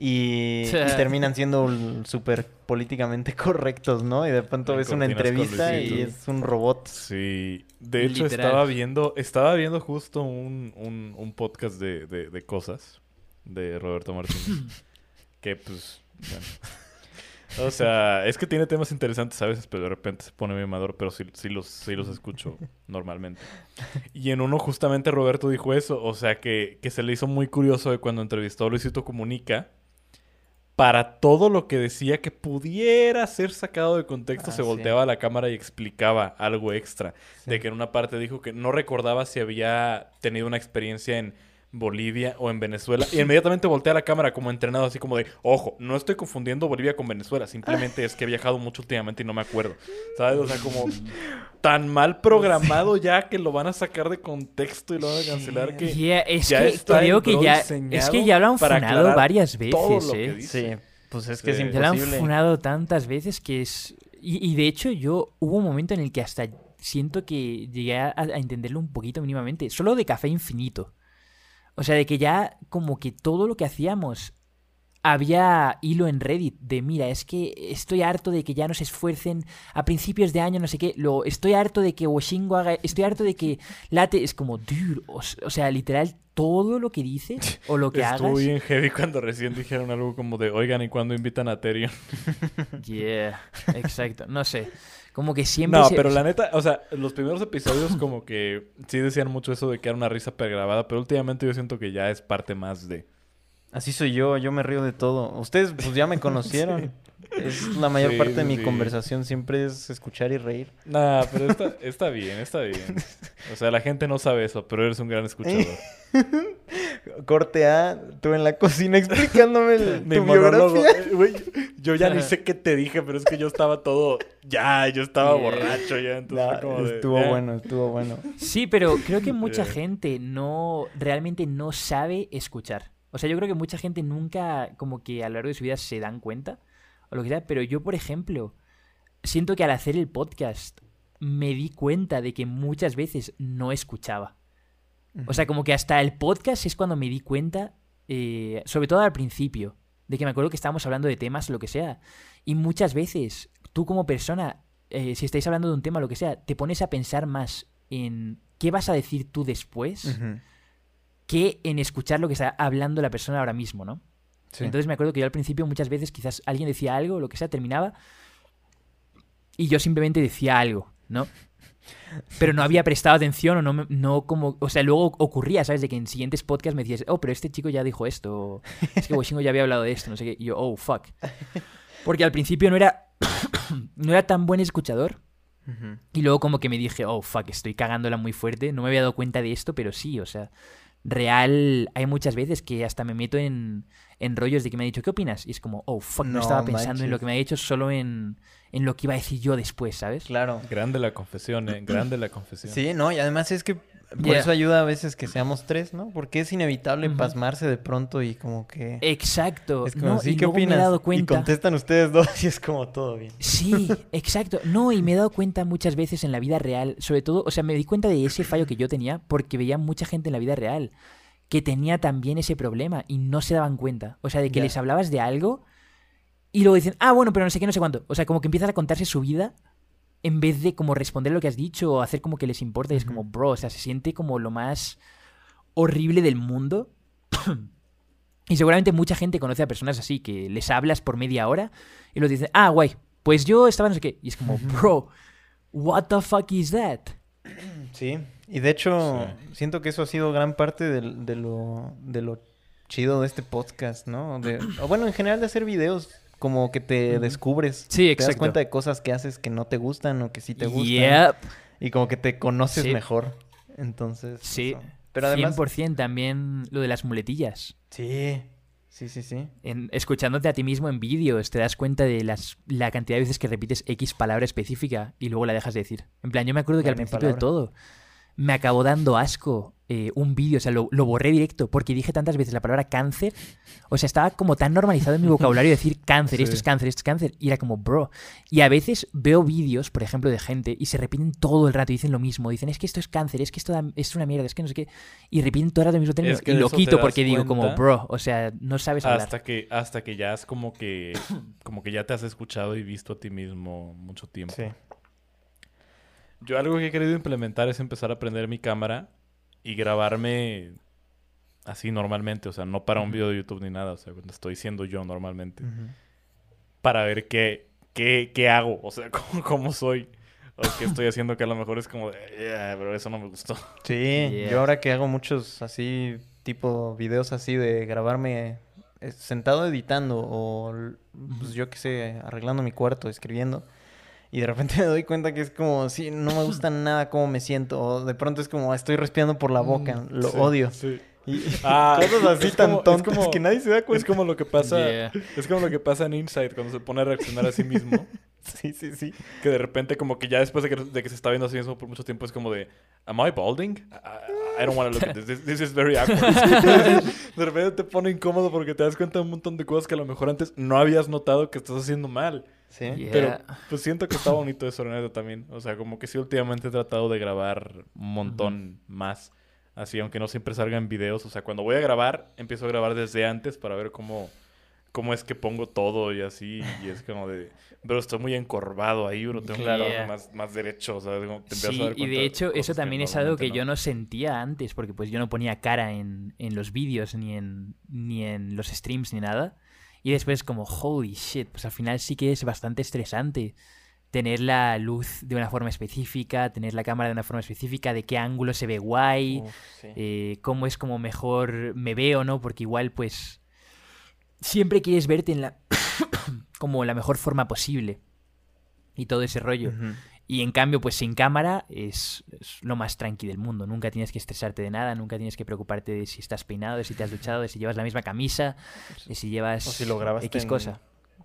D: Y, y terminan siendo súper políticamente correctos, ¿no? Y de pronto ves una entrevista y es un robot.
C: Sí, de hecho
B: Literal.
C: estaba viendo, estaba viendo justo un, un, un podcast de, de, de cosas de Roberto Martínez. que pues, bueno. O sea, es que tiene temas interesantes a veces, pero de repente se pone bien maduro, pero sí, sí los, sí los escucho normalmente. Y en uno justamente Roberto dijo eso, o sea que, que se le hizo muy curioso de cuando entrevistó a Luisito Comunica. Para todo lo que decía que pudiera ser sacado de contexto,
D: Ah,
C: se
D: sí.
C: volteaba a la cámara y explicaba algo extra.
D: Sí.
C: De que en una parte dijo que no recordaba si había tenido una experiencia en Bolivia o en Venezuela. Y inmediatamente voltea a la cámara como entrenado, así como de, ojo, no estoy confundiendo Bolivia con Venezuela, simplemente es que he viajado mucho últimamente y no me acuerdo. ¿Sabes? O sea, como tan mal programado ya que lo van a sacar de contexto y lo van a cancelar que...
B: Yeah, es
C: ya
B: que
C: está
B: creo que ya es que ya lo han funado varias veces,
C: lo
B: ¿eh?
D: Sí, pues es que
C: Sí.
D: es
B: Ya la han funado tantas veces que es... Y, y de hecho yo hubo un momento en el que hasta siento que llegué a, a entenderlo un poquito mínimamente. Solo de Café Infinito. O sea, de que ya como que todo lo que hacíamos había hilo en Reddit de mira, es que estoy harto de que ya no se esfuercen a principios de año, no sé qué, lo, estoy harto de que Washingo haga, estoy harto de que Late, es como, dude, o, sea, literal, todo lo que dices o lo que
C: Estuvo
B: hagas.
C: bien heavy cuando recién dijeron algo como de, oigan, ¿y cuándo invitan a Terion?
B: Yeah, exacto, no sé. Como que siempre.
C: No,
B: se-
C: pero la neta, o sea, los primeros episodios como que sí decían mucho eso de que era una risa pregrabada, pero últimamente yo siento que ya es parte más de...
D: Así soy yo, yo me río de todo. Ustedes pues ya me conocieron. Es la mayor
C: Sí,
D: parte de mi
C: sí.
D: conversación siempre es escuchar y reír.
C: Nah, pero está, está bien, está bien. O sea, la gente no sabe eso, pero eres un gran escuchador.
D: Corte A, tú en la cocina explicándome el-
C: Mi
D: tu
C: monólogo,
D: biografía.
C: eh, yo ya ni sé qué te dije, pero es que yo estaba todo... Ya, yo estaba
B: Yeah.
C: borracho ya, entonces
D: Nah,
C: fue como de,
D: estuvo
C: ya.
D: bueno, estuvo bueno.
B: Sí, pero creo que mucha
C: Yeah.
B: gente no. Realmente no sabe escuchar. O sea, yo creo que mucha gente nunca, como que a lo largo de su vida se dan cuenta. O lo que sea. Pero yo, por ejemplo, siento que al hacer el podcast me di cuenta de que muchas veces no escuchaba. O sea, como que hasta el podcast es cuando me di cuenta, eh, sobre todo al principio, de que me acuerdo que estábamos hablando de temas, lo que sea. Y muchas veces, tú como persona, eh, si estáis hablando de un tema, lo que sea, te pones a pensar más en qué vas a decir tú después. Que en escuchar lo que está hablando la persona ahora mismo, ¿no?
D: Sí.
B: Entonces me acuerdo que yo al principio muchas veces quizás alguien decía algo, lo que sea, terminaba y yo simplemente decía algo, ¿no? pero no había prestado atención o no, como... O sea, luego ocurría, ¿sabes? De que en siguientes podcasts me decías, oh, pero este chico ya dijo esto, o, es que Washingo ya había hablado de esto, no sé qué. Y yo, oh, fuck. Porque al principio no era, no era tan buen escuchador. Y luego como que me dije, oh, fuck, estoy cagándola muy fuerte. No me había dado cuenta de esto, pero sí, o sea, real, hay muchas veces que hasta me meto en, en rollos de que me ha dicho, ¿qué opinas? Y es como, oh, fuck, no,
D: No
B: estaba pensando en lo que me ha dicho, solo en, en lo que iba a decir yo después, ¿sabes?
D: Claro.
C: Grande la confesión, ¿eh? Grande la confesión.
D: Sí, no, y además es que por
B: Yeah.
D: eso ayuda a veces que seamos tres, ¿no? Porque es inevitable pasmarse de pronto y como que...
B: Exacto.
D: es como,
B: no,
D: sí,
B: y
D: ¿qué
B: luego
D: opinas?
B: me he dado
D: Y
B: cuenta.
D: contestan ustedes dos y es como todo bien.
B: Sí, exacto. No, y me he dado cuenta muchas veces en la vida real, sobre todo, o sea, me di cuenta de ese fallo que yo tenía porque veía mucha gente en la vida real que tenía también ese problema y no se daban cuenta. O sea, de que les hablabas de algo y luego dicen, ah, bueno, pero no sé qué, no sé cuánto. O sea, como que empiezas a contarse su vida en vez de como responder lo que has dicho o hacer como que les importa. Es como, bro, o sea, se siente como lo más horrible del mundo. y seguramente mucha gente conoce a personas así, que les hablas por media hora y los dicen, ah, guay, pues yo estaba no sé qué. Y es como, bro, what the fuck is that?
D: Sí, y de hecho
C: Sí.
D: siento que eso ha sido gran parte del- de, lo, de lo chido de este podcast, ¿no? De- o bueno, en general de hacer videos, como que te descubres.
B: Sí,
D: Te das
B: exacto.
D: cuenta de cosas que haces que no te gustan o que sí te gustan.
B: Yep.
D: Y como que te conoces
B: Sí.
D: mejor. Entonces...
B: Sí.
D: eso. Pero además...
B: 100% también lo de las muletillas.
D: Sí, sí, sí, sí.
B: En- escuchándote a ti mismo en vídeos, te das cuenta de las, la cantidad de veces que repites X palabra específica y luego la dejas de decir. En plan, yo me acuerdo que
D: La
B: al principio de todo me acabó dando asco eh, un vídeo, o sea, lo, lo borré directo porque dije tantas veces la palabra cáncer. O sea, estaba como tan normalizado en mi vocabulario decir cáncer, esto es cáncer, esto es cáncer. Y era como, bro. Y a veces veo vídeos, por ejemplo, de gente y se repiten todo el rato y dicen lo mismo. Dicen, es que esto es cáncer, es que esto da- es una mierda, es que no sé qué. Y repiten todo el rato el mismo término.
C: Es que
B: y lo quito porque digo, como, bro, o sea, no sabes hablar.
C: Hasta que, hasta que ya es como que, como que ya te has escuchado y visto a ti mismo mucho tiempo.
D: Sí.
C: Yo algo que he querido implementar es empezar a aprender mi cámara y grabarme así normalmente, o sea, no para un video de YouTube ni nada, o sea, cuando estoy siendo yo normalmente, para ver qué, qué, qué hago, o sea, cómo, cómo soy, o qué estoy haciendo, que a lo mejor es como, de, "Yeah, pero eso no me gustó.
D: Sí,
B: Yeah.
D: yo ahora que hago muchos así, tipo videos así de grabarme eh, sentado editando o pues yo qué sé, arreglando mi cuarto, escribiendo. Y de repente me doy cuenta que es como, sí, no me gusta nada cómo me siento. O de pronto es como, estoy respirando por la boca, lo
C: Sí,
D: odio.
C: sí.
D: Y
C: Ah,
D: cosas así
C: es
D: tan
C: como- es
D: tontas
C: como-
D: que nadie se da
C: Es
D: cuenta.
C: como lo que pasa,
B: Yeah.
C: es como lo que pasa en Insight cuando se pone a reaccionar a sí mismo.
D: Sí, sí, sí.
C: Que de repente, como que ya después de que, de que se está viendo a sí mismo por mucho tiempo, es como de, ¿Am I balding? I, I don't want to look at this. this. This is very awkward. de repente te pone incómodo porque te das cuenta de un montón de cosas que a lo mejor antes no habías notado que estás haciendo mal.
D: Sí.
B: Yeah.
C: Pero pues siento que está bonito eso, neta, también. O sea, como que sí, últimamente he tratado de grabar un montón más. Así, aunque no siempre salgan videos. O sea, cuando voy a grabar, empiezo a grabar desde antes para ver cómo, cómo es que pongo todo y así. Y es como de, bro, estoy muy encorvado ahí, bro. Tengo
B: Claro.
C: que más, más derecho, ¿sabes? Como te empiezas a
B: Sí,
C: dar
B: y de hecho eso también es algo que yo no sentía antes, porque pues yo no ponía cara en, en los vídeos, ni en, ni en los streams, ni nada. Y después como, holy shit, pues al final sí que es bastante estresante tener la luz de una forma específica, tener la cámara de una forma específica, de qué ángulo se ve guay,
D: Uf, sí.
B: eh, cómo es como mejor me veo, ¿no? Porque igual pues siempre quieres verte en la como la mejor forma posible y todo ese rollo. Y en cambio, pues sin cámara es, es lo más tranqui del mundo. Nunca tienes que estresarte de nada, nunca tienes que preocuparte de si estás peinado, de si te has duchado, de si llevas la misma camisa, de si llevas
D: O si lo grabaste
B: X
D: en
B: cosa.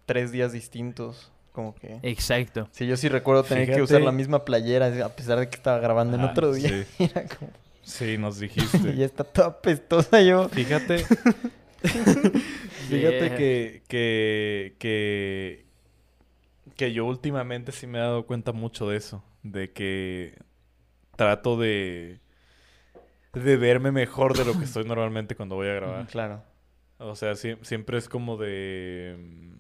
D: tres días distintos. Como que...
B: Exacto.
D: Sí, yo sí recuerdo tener que usar la misma playera a pesar de que estaba grabando en
C: Ah,
D: otro día.
C: sí.
D: Y era como,
C: Sí, nos dijiste.
D: ya está toda pestosa yo.
C: Fíjate. Fíjate
B: Yeah.
C: que, que, que, que yo últimamente sí me he dado cuenta mucho de eso. De que trato de, de verme mejor de lo que estoy normalmente cuando voy a grabar.
D: Claro.
C: O sea, sie- siempre es como de...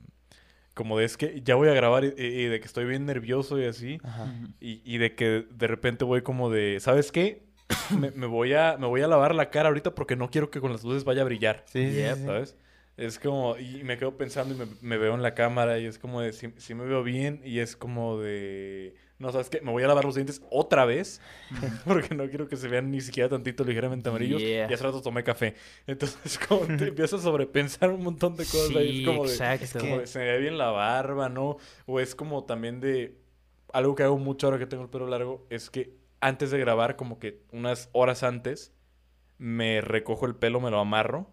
C: Como de es que ya voy a grabar y, y de que estoy bien nervioso y así.
D: Ajá.
C: Y, y de que de repente voy como de, ¿sabes qué? Me, me voy a, me voy a lavar la cara ahorita porque no quiero que con las luces vaya a brillar.
D: Sí, sí,
B: Yep.
D: sí.
C: Es como, y me quedo pensando y me, me veo en la cámara y es como de, si, me veo bien y es como de, no, ¿sabes qué? Me voy a lavar los dientes otra vez porque no quiero que se vean ni siquiera tantito ligeramente amarillos.
B: Yeah.
C: Y hace rato tomé café. Entonces, como te empiezas a sobrepensar un montón de cosas. ahí.
B: Sí,
C: es como de,
B: exacto.
C: es como de, se me ve bien la barba, ¿no? O es como también de... Algo que hago mucho ahora que tengo el pelo largo es que antes de grabar, como que unas horas antes, me recojo el pelo, me lo amarro.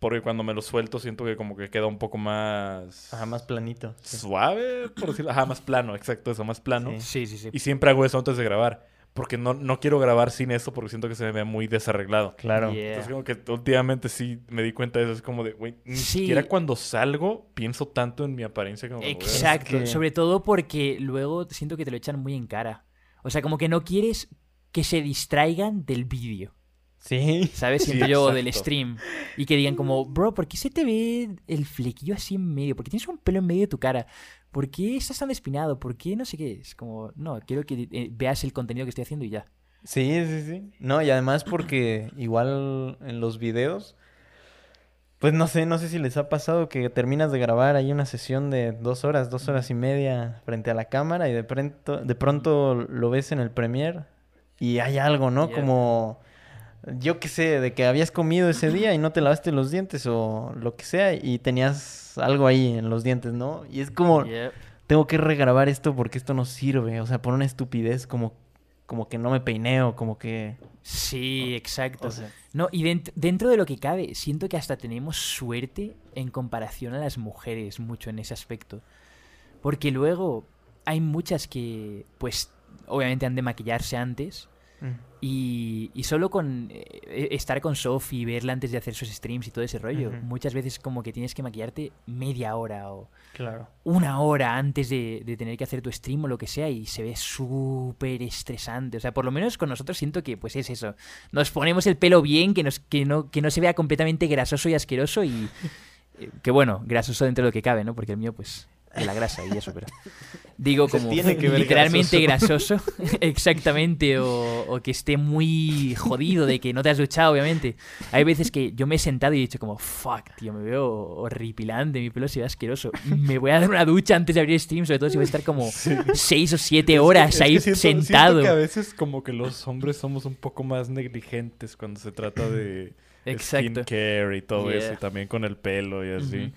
C: Porque cuando me lo suelto siento que como que queda un poco más...
D: Ajá, más planito. sí.
C: Suave, por decirlo. Ajá, más plano, exacto, eso, más plano.
D: Sí.
B: Sí, sí, sí.
C: Y siempre hago eso antes de grabar. Porque no, no quiero grabar sin eso porque siento que se me ve muy desarreglado.
D: Claro.
B: Yeah.
C: Entonces como que últimamente sí me di cuenta de eso. Es como de, güey, ni
B: Sí.
C: siquiera cuando salgo pienso tanto en mi apariencia como...
B: Exacto,
D: que-
B: sobre todo porque luego siento que te lo echan muy en cara. O sea, como que no quieres que se distraigan del vídeo,
D: Sí.
B: ¿sabes?
C: Sí,
B: Siento yo del stream. Y que digan como, bro, ¿por qué se te ve el flequillo así en medio? ¿Por qué tienes un pelo en medio de tu cara? ¿Por qué estás tan despinado? ¿Por qué no sé qué? Es como, no, quiero que eh, veas el contenido que estoy haciendo y ya.
D: Sí, sí, sí. No, y además porque igual en los videos, pues no sé, no sé si les ha pasado que terminas de grabar ahí una sesión de dos horas, dos horas y media frente a la cámara y de pronto, de pronto lo ves en el Premiere y hay algo, ¿no?
B: Yeah.
D: Como, yo qué sé, de que habías comido ese día y no te lavaste los dientes o lo que sea y tenías algo ahí en los dientes, ¿no? Y es como,
B: Yep.
D: tengo que regrabar esto porque esto no sirve, o sea, por una estupidez como, como que no me peineo, como que...
B: Sí, exacto.
D: O sea,
B: No, y dent- dentro de lo que cabe, siento que hasta tenemos suerte en comparación a las mujeres mucho en ese aspecto. Porque luego hay muchas que, pues, obviamente han de maquillarse antes.
D: Mm,
B: Y, y solo con eh, estar con Sophie, verla antes de hacer sus streams y todo ese rollo, muchas veces como que tienes que maquillarte media hora o
D: claro.
B: una hora antes de, de tener que hacer tu stream o lo que sea y se ve súper estresante. O sea, por lo menos con nosotros siento que pues es eso. Nos ponemos el pelo bien, que, nos, que, no, que no se vea completamente grasoso y asqueroso y eh, que bueno, grasoso dentro de lo que cabe, ¿no? Porque el mío pues de la grasa y eso, pero digo como
D: tiene que
B: literalmente grasoso, exactamente, o, o que esté muy jodido de que no te has duchado, obviamente. Hay veces que yo me he sentado y he dicho como, fuck, tío, me veo horripilante, mi pelo se ve asqueroso. Me voy a dar una ducha antes de abrir stream, sobre todo si voy a estar como seis o siete horas
C: Es que
B: ahí
C: siento- siento
B: sentado.
C: que a veces como que los hombres somos un poco más negligentes cuando se trata de
B: Exacto.
C: skincare y todo eso.
B: Yeah.
C: Y también con el pelo y así.
B: Ujú.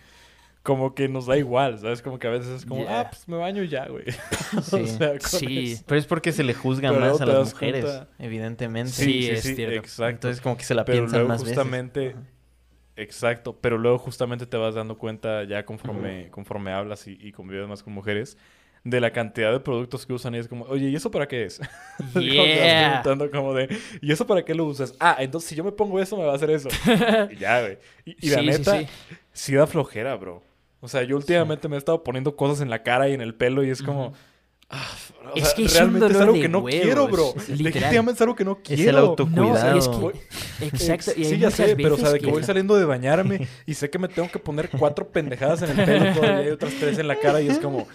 C: Como que nos da igual, ¿sabes? Como que a veces es como,
B: Yeah.
C: ah, pues me baño ya, güey.
D: Sí.
C: o sea,
B: Sí.
C: eso.
D: Pero es porque se le juzga
C: Pero
D: más a las mujeres,
C: cuenta-
D: evidentemente.
B: Sí, es cierto.
C: exacto.
D: Entonces como que se la
C: pero
D: piensan
C: luego
D: más veces.
C: justamente, exacto, pero luego justamente te vas dando cuenta ya conforme, conforme hablas y, y convives más con mujeres de la cantidad de productos que usan y es como, oye, ¿y eso para qué es? Como
B: Yeah.
C: preguntando como de, ¿y eso para qué lo usas? Ah, entonces si yo me pongo eso me va a hacer eso. y ya, güey. Y, y la
B: Sí, sí,
C: neta,
B: sí.
C: sí. da flojera, bro. O sea, yo últimamente me he estado poniendo cosas en la cara y en el pelo y es como... ah, o
B: Es
C: sea,
B: que es
C: realmente es algo que no
B: huevos,
C: quiero, bro. Legítimamente es algo que no
D: Es
C: quiero.
D: el
B: No, es que...
C: Voy-
B: Exacto. Y
C: sí, ya sé, pero o sea, de que voy saliendo de bañarme y sé que me tengo que poner cuatro pendejadas en el pelo todavía y otras tres en la cara y es como,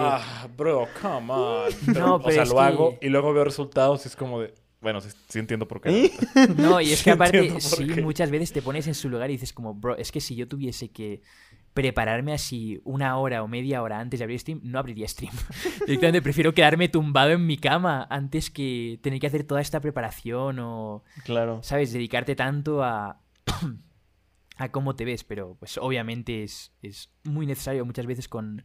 C: ah, bro, come on. Pero,
B: No,
C: o
B: pero
C: sea,
B: es
C: lo
B: que-
C: hago y luego veo resultados y es como de, bueno, sí, sí entiendo por qué.
B: No, y es
C: Sí
B: que aparte, sí,
C: qué.
B: muchas veces te pones en su lugar y dices como, bro, es que si yo tuviese que prepararme así una hora o media hora antes de abrir stream, no abriría stream. Directamente prefiero quedarme tumbado en mi cama antes que tener que hacer toda esta preparación o,
D: Claro.
B: ¿sabes? Dedicarte tanto a, a cómo te ves, pero pues obviamente es, es muy necesario muchas veces con,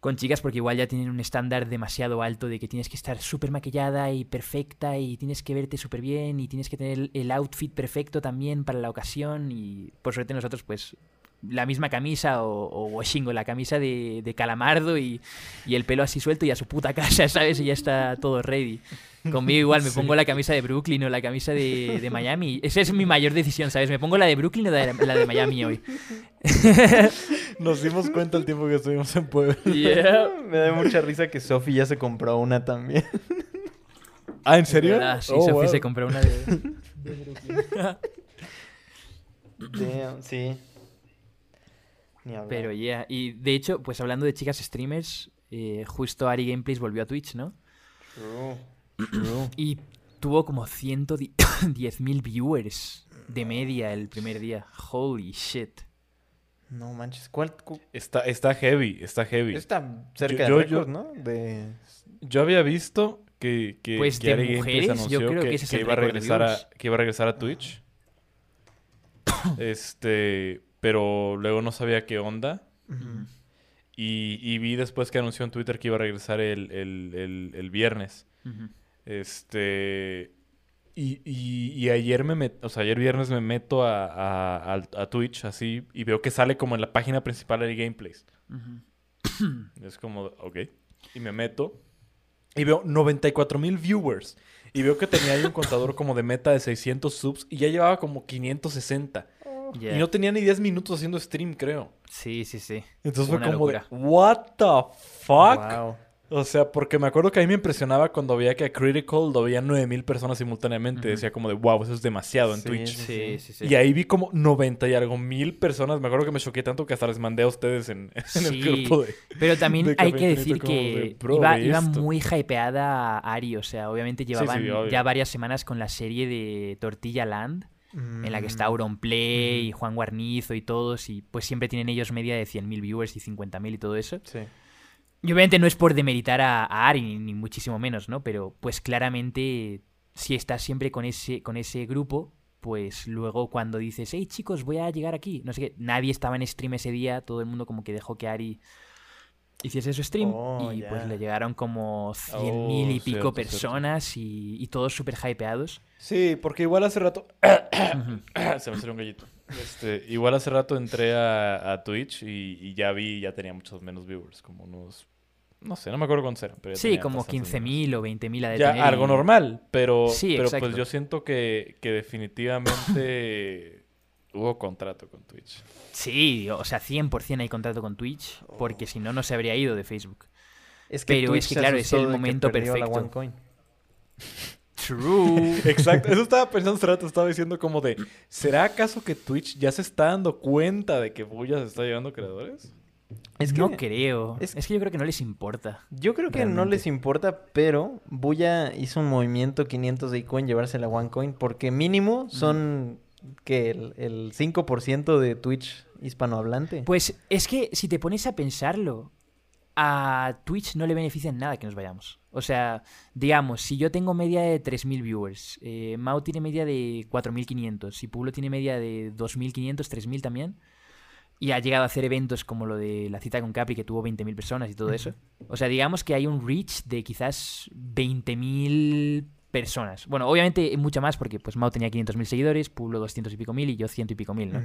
B: con chicas porque igual ya tienen un estándar demasiado alto de que tienes que estar súper maquillada y perfecta y tienes que verte súper bien y tienes que tener el- el outfit perfecto también para la ocasión y por suerte nosotros pues la misma camisa o, o washingo, la camisa de, de calamardo y, y el pelo así suelto y a su puta casa, ¿sabes? Y ya está todo ready. Conmigo igual me pongo la camisa de Brooklyn o la camisa de, de Miami. Esa es mi mayor decisión, ¿sabes? Me pongo la de Brooklyn o la de, la de Miami hoy.
C: Nos dimos cuenta el tiempo que estuvimos en Puebla.
D: Me da mucha risa que Sophie ya se compró una también.
C: Ah, ¿en serio?
B: ¿Verdad? Sí,
C: Oh,
B: Sophie
C: wow.
B: se compró una de...
D: Damn, sí. Ni hablar.
B: Pero ya, y de hecho, pues hablando de chicas streamers, eh, justo Ari Gameplays volvió a Twitch, ¿no?
D: True. True.
B: Y tuvo como 110.000 viewers de media el primer día. Holy shit.
D: No manches, ¿cuál? cu-
C: Está, está heavy, está heavy.
D: Está cerca
C: Yo-
D: de
C: yo-
D: récord, ¿no? De...
C: Yo había visto que, que,
B: Pues
C: que
B: de
C: Ari Gameplays
B: mujeres, yo
C: anunció
B: creo
C: que,
B: que ese es
C: que
B: el
C: iba a regresar a, que iba a regresar a Twitch. este, pero luego no sabía qué onda. Y, y vi después que anunció en Twitter que iba a regresar el, el, el, el viernes. Este. Y, y, y ayer me met- o sea, ayer viernes me meto a, a, Twitch así y veo que sale como en la página principal de Gameplays. Es como, ok. Y me meto y veo 94 mil viewers. Y veo que tenía ahí un contador como de meta de 600 subs y ya llevaba como 560. Y no tenía ni 10 minutos haciendo stream, creo.
B: Sí, sí, sí.
C: Entonces fue como
B: locura.
C: de, what the fuck?
D: Wow.
C: O sea, porque me acuerdo que a mí me impresionaba cuando veía que a Critical lo veían 9000 personas simultáneamente. Decía como de, wow, eso es demasiado en
D: Sí,
C: Twitch.
D: sí,
B: Sí, sí, sí.
C: Y ahí vi como 90 y algo mil personas. Me acuerdo que me choqué tanto que hasta les mandé a ustedes en, en
B: Sí.
C: el grupo de...
B: Pero también
C: de
B: hay que decir
C: de,
B: que
C: "Bro,
B: iba,
C: ve
B: iba
C: esto".
B: muy hypeada a Ari. O sea, obviamente llevaban ya varias semanas con la serie de Tortilla Land, en la que está
D: Mm.
B: Auronplay, y Juan Guarnizo y todos. Y pues siempre tienen ellos media de 100.000 viewers y 50.000 y todo eso.
D: Sí.
B: Y obviamente no es por demeritar a, a Ari, ni, ni muchísimo menos, ¿no? Pero pues claramente, si estás siempre con ese, con ese grupo, pues luego cuando dices, hey chicos, voy a llegar aquí, no sé qué, nadie estaba en stream ese día, todo el mundo como que dejó que Ari hiciese su stream
D: Oh,
B: y pues le llegaron como 100.000
C: Oh,
B: y
C: cierto,
B: pico
C: cierto.
B: personas y, y todos súper hypeados.
C: Sí, porque igual hace rato... Se me salió un gallito. Este, igual hace rato entré a, a Twitch y, y ya vi, ya tenía muchos menos viewers. Como unos... No sé, no me acuerdo cuántos eran. Pero
B: Sí, como
C: bastantes menos.
B: 15.000 o 20.000 a
C: Ya algo
B: y-
C: normal, pero,
B: Sí,
C: pero pues yo siento que, que definitivamente hubo contrato con Twitch.
B: Sí, o sea, 100% hay contrato con Twitch, porque si no, no se habría ido de Facebook.
D: Es
B: Pero
D: Twitch
B: es que, claro, es el
D: que
B: momento perfecto.
D: OneCoin.
B: True.
C: Exacto, eso estaba pensando hace rato, estaba diciendo como de, ¿será acaso que Twitch ya se está dando cuenta de que Buya se está llevando creadores?
D: Es que
B: no creo.
D: es-
B: Es... que yo creo que no les importa.
D: yo creo que no les importa, pero Buya hizo un movimiento 500 de Icoin llevarse la OneCoin porque mínimo son que el, el 5% de Twitch hispanohablante.
B: Pues es que si te pones a pensarlo, a Twitch no le beneficia en nada que nos vayamos. O sea, digamos, si yo tengo media de 3.000 viewers, eh, Mao tiene media de 4.500, y Pueblo tiene media de 2.500, 3.000 también, y ha llegado a hacer eventos como lo de la cita con Capri que tuvo 20.000 personas y todo eso. O sea, digamos que hay un reach de quizás 20.000 personas. Bueno, obviamente mucha más porque pues Mao tenía 500.000 seguidores, Pueblo 200 y pico mil y yo 100 y pico mil, ¿no?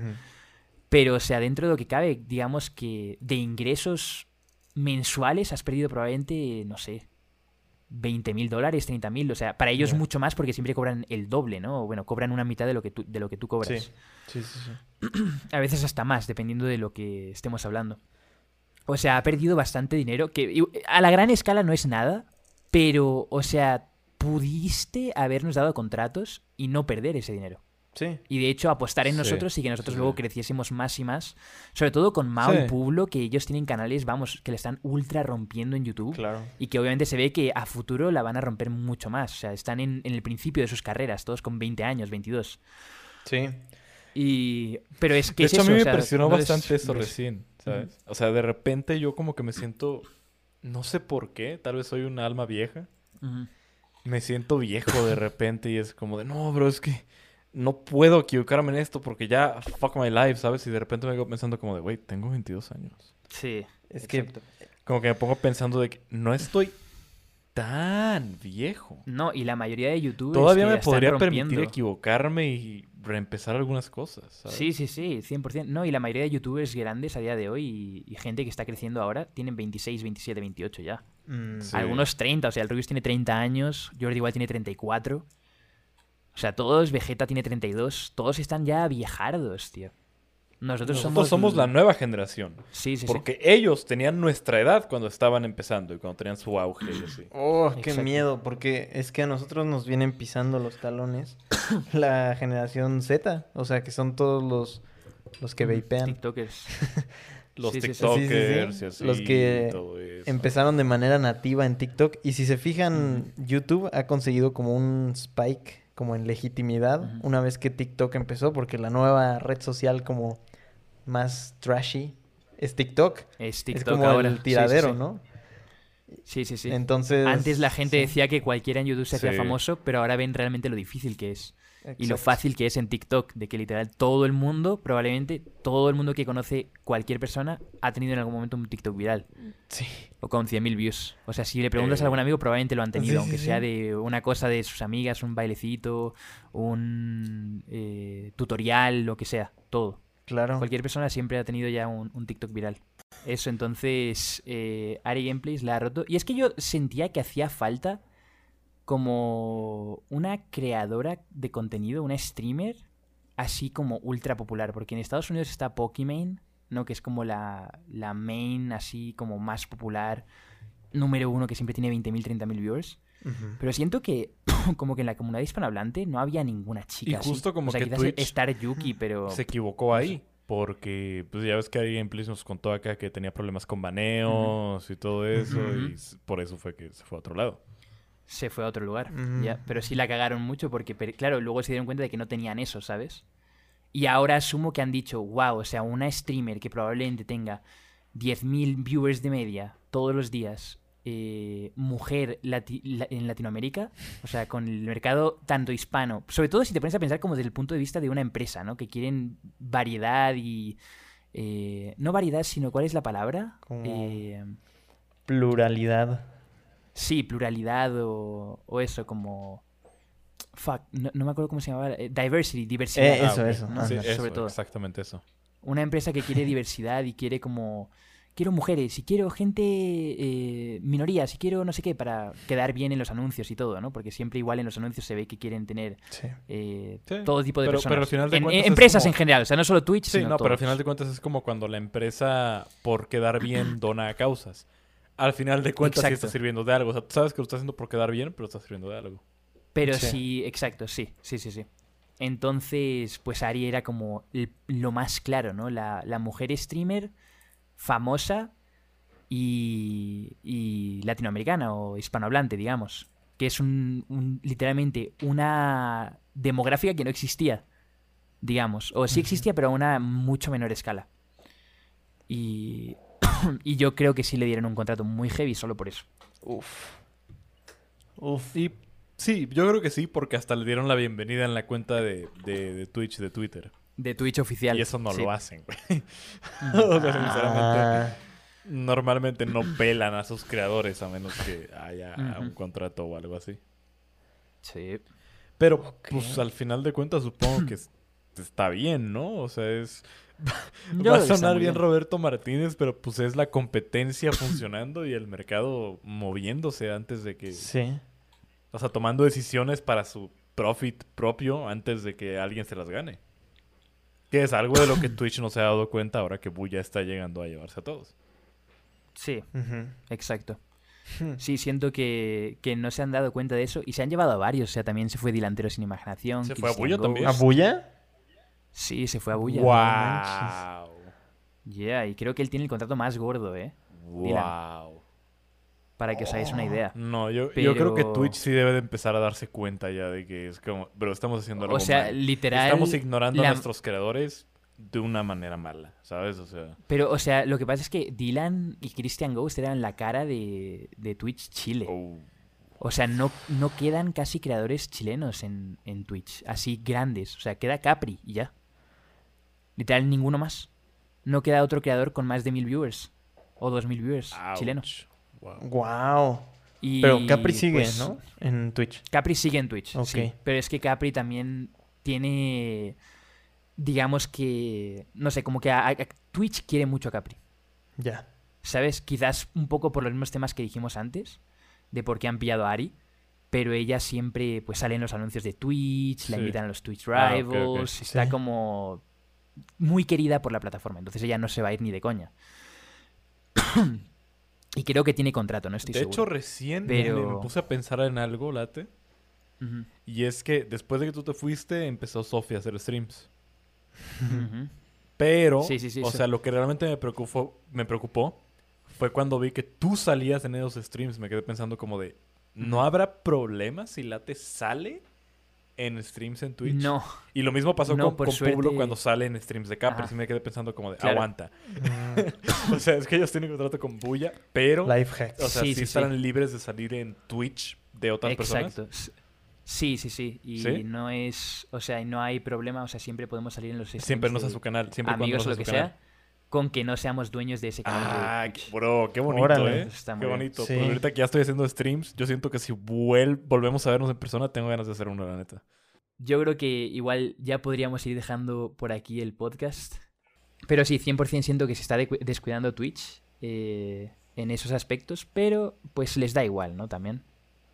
B: Pero, o sea, dentro de lo que cabe, digamos que de ingresos mensuales has perdido probablemente, no sé, 20 mil dólares, 30 mil. O sea, para ellos mucho más porque siempre cobran el doble, ¿no? O bueno, cobran una mitad de lo que tú, de lo que tú cobras.
D: Sí. Sí, sí, sí.
B: A veces hasta más, dependiendo de lo que estemos hablando. O sea, ha perdido bastante dinero, que a la gran escala no es nada, pero, o sea, pudiste habernos dado contratos y no perder ese dinero.
D: Sí.
B: Y de hecho apostar en
C: Sí,
B: nosotros y que nosotros
C: sí,
B: luego creciésemos más y más. Sobre todo con Mao
C: Sí.
B: y Pueblo, que ellos tienen canales, vamos, que le están ultra rompiendo en YouTube.
D: Claro.
B: Y que obviamente se ve que a futuro la van a romper mucho más. O sea, están en, en el principio de sus carreras, todos con 20 años, 22.
D: Sí.
B: Y... Pero es que
C: De
B: es
C: hecho,
B: eso,
C: a mí
B: o
C: me
B: sea,
C: impresionó
B: no les-
C: bastante eso
B: les-
C: recién, ¿sabes? O sea, de repente yo como que me siento, no sé por qué, tal vez soy un alma vieja.
B: Ujú.
C: Me siento viejo de repente y es como de, no, bro, es que no puedo equivocarme en esto porque ya fuck my life, ¿sabes? Y de repente me vengo pensando como de, güey, tengo 22 años.
B: Sí.
D: Es que.
C: Como que me pongo pensando de que no estoy tan viejo.
B: No, y la mayoría de YouTube
C: Todavía me podría permitir
B: equivocar
C: equivocarme y reempezar algunas cosas, ¿sabes?
B: Sí, sí, sí, 100%. No, y la mayoría de youtubers grandes a día de hoy y, y gente que está creciendo ahora tienen 26, 27, 28 ya.
D: mm,
C: Sí.
B: Algunos 30, o sea, el Rubius tiene 30 años, Jordi igual tiene 34. O sea, todos, Vegeta tiene 32, todos están ya viejardos, tío. Nosotros,
C: Nosotros somos la nueva generación.
B: Sí, sí, sí.
C: Porque ellos tenían nuestra edad cuando estaban empezando y cuando tenían su auge y así.
D: Oh, qué
B: Exacto.
D: miedo, porque es que a nosotros nos vienen pisando los talones la generación Z, o sea, que son todos los, los que vapean.
B: TikTokers.
C: Los
B: Sí.
C: TikTokers
D: Sí, sí, sí.
C: y así.
D: Los que. Empezaron de manera nativa en TikTok y si se fijan, YouTube ha conseguido como un spike, como en legitimidad, una vez que TikTok empezó, porque la nueva red social como más trashy es TikTok.
B: Es
D: es
B: TikTok
D: como
B: ahora.
D: el
B: Sí,
D: tiradero,
B: sí, sí.
D: ¿no?
B: Sí, sí, sí.
D: Entonces...
B: Antes la gente
D: sí,
B: decía que cualquiera en YouTube se hacía
C: Sí.
B: famoso, pero ahora ven realmente lo difícil que es. Y lo fácil que es en TikTok, de que literal todo el mundo, probablemente todo el mundo que conoce cualquier persona, ha tenido en algún momento un TikTok viral.
D: Sí.
B: O con 100.000 views. O sea, si le preguntas
C: Eh,
B: a algún amigo, probablemente lo han tenido,
D: sí,
B: aunque sea de una cosa de sus amigas, un bailecito, un eh, tutorial, lo que sea, todo.
D: Claro.
B: Cualquier persona siempre ha tenido ya un, un TikTok viral. Eso, entonces, eh, Ari Gameplays la ha roto. Y es que yo sentía que hacía falta como una creadora de contenido, una streamer, así como ultra popular. Porque en Estados Unidos está Pokimane, ¿no? Que es como la, la main, así como más popular, número uno, que siempre tiene 20.000, 30.000 viewers. Pero siento que, como que en la comunidad hispanohablante no había ninguna chica.
C: Y
B: así.
C: justo como
B: o sea,
C: que Twitch
B: Star Yuki, pero.
C: Se equivocó ahí. Porque, pues ya ves que Ari Gameplays nos contó acá que tenía problemas con baneos y todo eso. Y por eso fue que se fue a otro lado.
B: se fue a otro lugar. Ya. Pero sí la cagaron mucho porque, claro, luego se dieron cuenta de que no tenían eso, ¿sabes? Y ahora asumo que han dicho, wow, o sea, una streamer que probablemente tenga 10.000 viewers de media todos los días, eh, mujer lati- la- en Latinoamérica, o sea, con el mercado tanto hispano, sobre todo si te pones a pensar como desde el punto de vista de una empresa, ¿no? Que quieren variedad y... eh, no variedad, sino ¿cuál es la palabra?
D: Como-
B: Eh,
D: Pluralidad.
B: Sí, pluralidad o, o eso, como... Fuck, no, no me acuerdo cómo se llamaba. eh, diversity, diversidad.
D: Eh, eso,
C: ok.
D: eso.
B: ¿no?
C: Sí,
D: Ajá.
C: eso,
B: Sobre todo.
C: exactamente eso.
B: Una empresa que quiere diversidad y quiere como... Quiero mujeres y quiero gente, eh, minorías y quiero no sé qué para quedar bien en los anuncios y todo, ¿no? Porque siempre igual en los anuncios se ve que quieren tener
D: Sí.
B: eh,
C: Sí,
B: todo tipo de
C: pero-
B: personas.
C: pero al final de
B: En-
C: cuentas
B: en-
C: es
B: empresas
C: como-
B: en general, o sea, no solo Twitch,
C: Sí,
B: sino
C: no, pero al final de cuentas es como cuando la empresa, por quedar bien, dona a causas. Al final de cuentas sí está sirviendo de algo. O sea, tú sabes que lo está haciendo por quedar bien, pero está sirviendo de algo.
B: Pero
D: Sí.
B: sí. exacto, sí, sí, sí, sí. Entonces, pues Ari era como el- lo más claro, ¿no? La, la mujer streamer famosa y, y latinoamericana o hispanohablante, digamos. Que es un, un- literalmente una demográfica que no existía, digamos. O sí existía, pero a una mucho menor escala. Y, y yo creo que sí le dieron un contrato muy heavy solo por eso.
D: Uf. Uf.
C: Y sí, yo creo que sí, porque hasta le dieron la bienvenida en la cuenta de, de- de Twitch, de Twitter.
B: De Twitch oficial.
C: Y eso no
B: sí.
C: lo hacen, güey. o sea, sinceramente,
D: Ah,
C: normalmente no pelan a sus creadores a menos que haya un contrato o algo así.
B: Sí.
C: Pero, pues al final de cuentas, supongo que es- está bien, ¿no? O sea, es.
B: Yo
C: Va a sonar bien. Roberto Martínez, pero pues es la competencia funcionando y el mercado moviéndose antes de que.
D: sí.
C: O sea, tomando decisiones para su profit propio antes de que alguien se las gane. Que es algo de lo que Twitch no se ha dado cuenta ahora que Buya está llegando a llevarse a todos.
B: Sí, exacto.
D: Hmm.
B: Sí, siento que, que no se han dado cuenta de eso y se han llevado a varios. O sea, también se fue Delantero sin imaginación.
C: ¿Se fue a Bulla también?
D: ¿A. Bulla?
B: Sí, se fue a Bulla.
C: ¡Wow!
B: Yeah, y creo que él tiene el contrato más gordo, ¿eh? Dylan. Para que os hagáis una idea.
C: No, yo, yo creo que Twitch sí debe de empezar a darse cuenta ya de que es como... Pero estamos haciendo algo
B: O sea,
C: mal.
B: literal.
C: Estamos ignorando
B: la-
C: a nuestros creadores de una manera mala, ¿sabes? O sea...
B: Pero, o sea, lo que pasa es que Dylan y Christian Ghost eran la cara de, de Twitch Chile.
C: oh,
B: O sea, no, no quedan casi creadores chilenos en, en Twitch, así grandes. O sea, queda Capri y ya. Literal, ninguno más. No queda otro creador con más de mil viewers. O dos mil viewers
C: ouch.
B: chilenos.
C: Wow.
D: Wow.
B: Y,
D: Pero Capri sigue,
B: pues,
D: ¿no? En Twitch.
B: Capri sigue en Twitch,
D: Ok.
B: sí. Pero es que Capri también tiene, digamos que, no sé, como que a- a- Twitch quiere mucho a Capri.
D: Ya.
B: ¿Sabes? Quizás un poco por los mismos temas que dijimos antes, de por qué han pillado a Ari, pero ella siempre pues sale en los anuncios de Twitch, la invitan a los Twitch
C: Ah,
B: Rivals, está
D: Sí.
B: como muy querida por la plataforma, entonces ella no se va a ir ni de coña. Y creo que tiene contrato, no estoy
C: De hecho,
B: seguro.
C: recién
B: Pero-
C: me puse a pensar en algo, Late. Y es que después de que tú te fuiste, empezó Sofía a hacer streams. Pero,
B: Sí, sí, sí,
C: o sea, lo que realmente me preocupó, me preocupó fue cuando vi que tú salías en esos streams. Me quedé pensando como de, ¿no habrá problema si Late sale en streams en Twitch.
B: No,
C: Y lo mismo pasó
B: No,
C: con, con cuando sale en streams de Capri. Sí me quedé pensando como de,
B: Claro.
C: aguanta. o sea, es que ellos tienen contrato con Buya, pero...
D: Life hack.
C: O sea,
B: Sí,
C: sí,
B: sí, sí.
C: estarán libres de salir en Twitch de otras personas.
B: exacto. Sí, sí, sí. Y
C: ¿Sí?
B: no es, o sea, no hay problema, o sea, siempre podemos salir en los streams
C: Siempre no sea
B: de
C: su canal. Siempre y cuando
B: amigos
C: no
B: o
C: sea
B: lo que
C: su canal.
B: sea, con que no seamos dueños de ese canal.
C: Ah, bro, qué bonito,
D: Órale.
C: ¿eh?
B: Está
C: Qué bonito.
D: Sí.
C: Pero ahorita que ya estoy haciendo streams, yo siento que si vuel volvemos a vernos en persona, tengo ganas de hacer uno, la neta.
B: Yo creo que igual ya podríamos ir dejando por aquí el podcast. Pero sí, 100% siento que se está descuidando Twitch eh, en esos aspectos, pero pues les da igual, ¿no? También.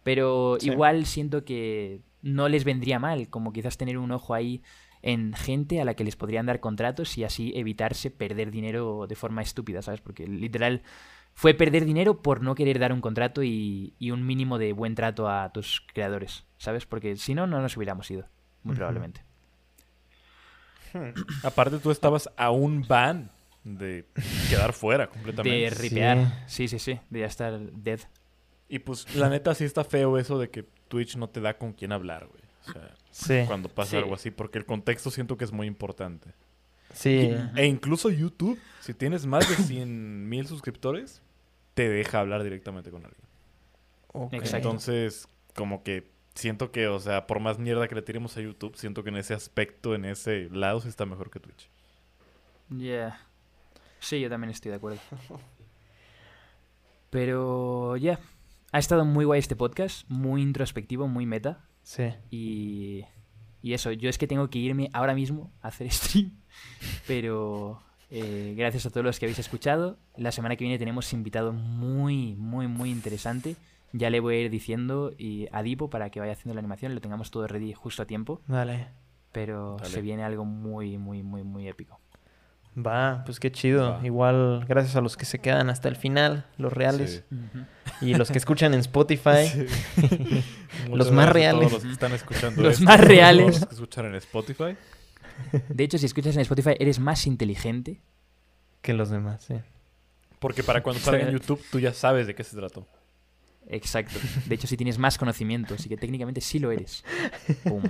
B: Pero
D: Sí.
B: igual siento que no les vendría mal, como quizás tener un ojo ahí en gente a la que les podrían dar contratos y así evitarse perder dinero de forma estúpida, ¿sabes? Porque literal fue perder dinero por no querer dar un contrato y, y un mínimo de buen trato a tus creadores, ¿sabes? Porque si no, no nos hubiéramos ido, muy probablemente.
C: Aparte, tú estabas a un ban de quedar fuera completamente.
B: De ripear, sí, sí, sí, de ya estar dead.
C: Y pues, la neta, sí está feo eso de que Twitch no te da con quién hablar, güey. O sea,
D: Sí.
C: cuando pasa
B: Sí.
C: algo así, porque el contexto siento que es muy importante.
D: Sí.
C: E incluso YouTube, si tienes más de 100 mil suscriptores, te deja hablar directamente con alguien.
D: Ok.
B: Exacto.
C: Entonces, como que siento que, o sea, por más mierda que le tiremos a YouTube, siento que en ese aspecto, en ese lado, sí está mejor que Twitch.
B: Ya. Sí, yo también estoy de acuerdo. Pero ya. Ha estado muy guay este podcast, muy introspectivo, muy meta.
D: Sí.
B: Y, y eso, yo es que tengo que irme ahora mismo a hacer stream. Pero eh, gracias a todos los que habéis escuchado. La semana que viene tenemos invitado muy, muy, muy interesante. Ya le voy a ir diciendo y a Dipo para que vaya haciendo la animación, lo tengamos todo ready justo a tiempo.
D: Dale.
B: Pero
C: Dale.
B: se viene algo muy, muy, muy, muy épico.
D: Va, pues qué chido.
C: Va.
D: Igual, gracias a los que se quedan hasta el final, los reales.
C: Sí.
D: Y los que escuchan en Spotify. Los más reales.
C: Todos los que están escuchando
B: Los
C: esto,
B: más
C: todos
B: reales.
C: Los que escuchan en Spotify.
B: De hecho, si escuchas en Spotify, eres más inteligente.
D: que los demás, sí.
C: Porque para cuando salga en YouTube, tú ya sabes de qué se trató.
B: Exacto. De hecho, si tienes más conocimiento, así que técnicamente sí lo eres. Pum.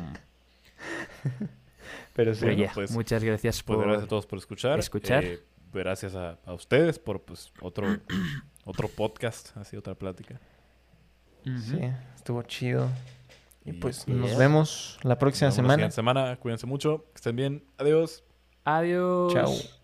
D: Pero sí.
B: Pero
C: Bueno,
B: ya,
C: pues-
B: muchas gracias
C: Pues
B: por...
C: gracias a todos por escuchar.
B: escuchar.
C: Eh, gracias a, a ustedes por pues otro, otro podcast, así otra plática.
D: Sí, estuvo chido. Y
C: Y
D: pues nos vemos la próxima
C: Nos vemos la
D: semana.
C: siguiente semana. Cuídense mucho. Que estén bien. Adiós.
B: Adiós.
D: Chao.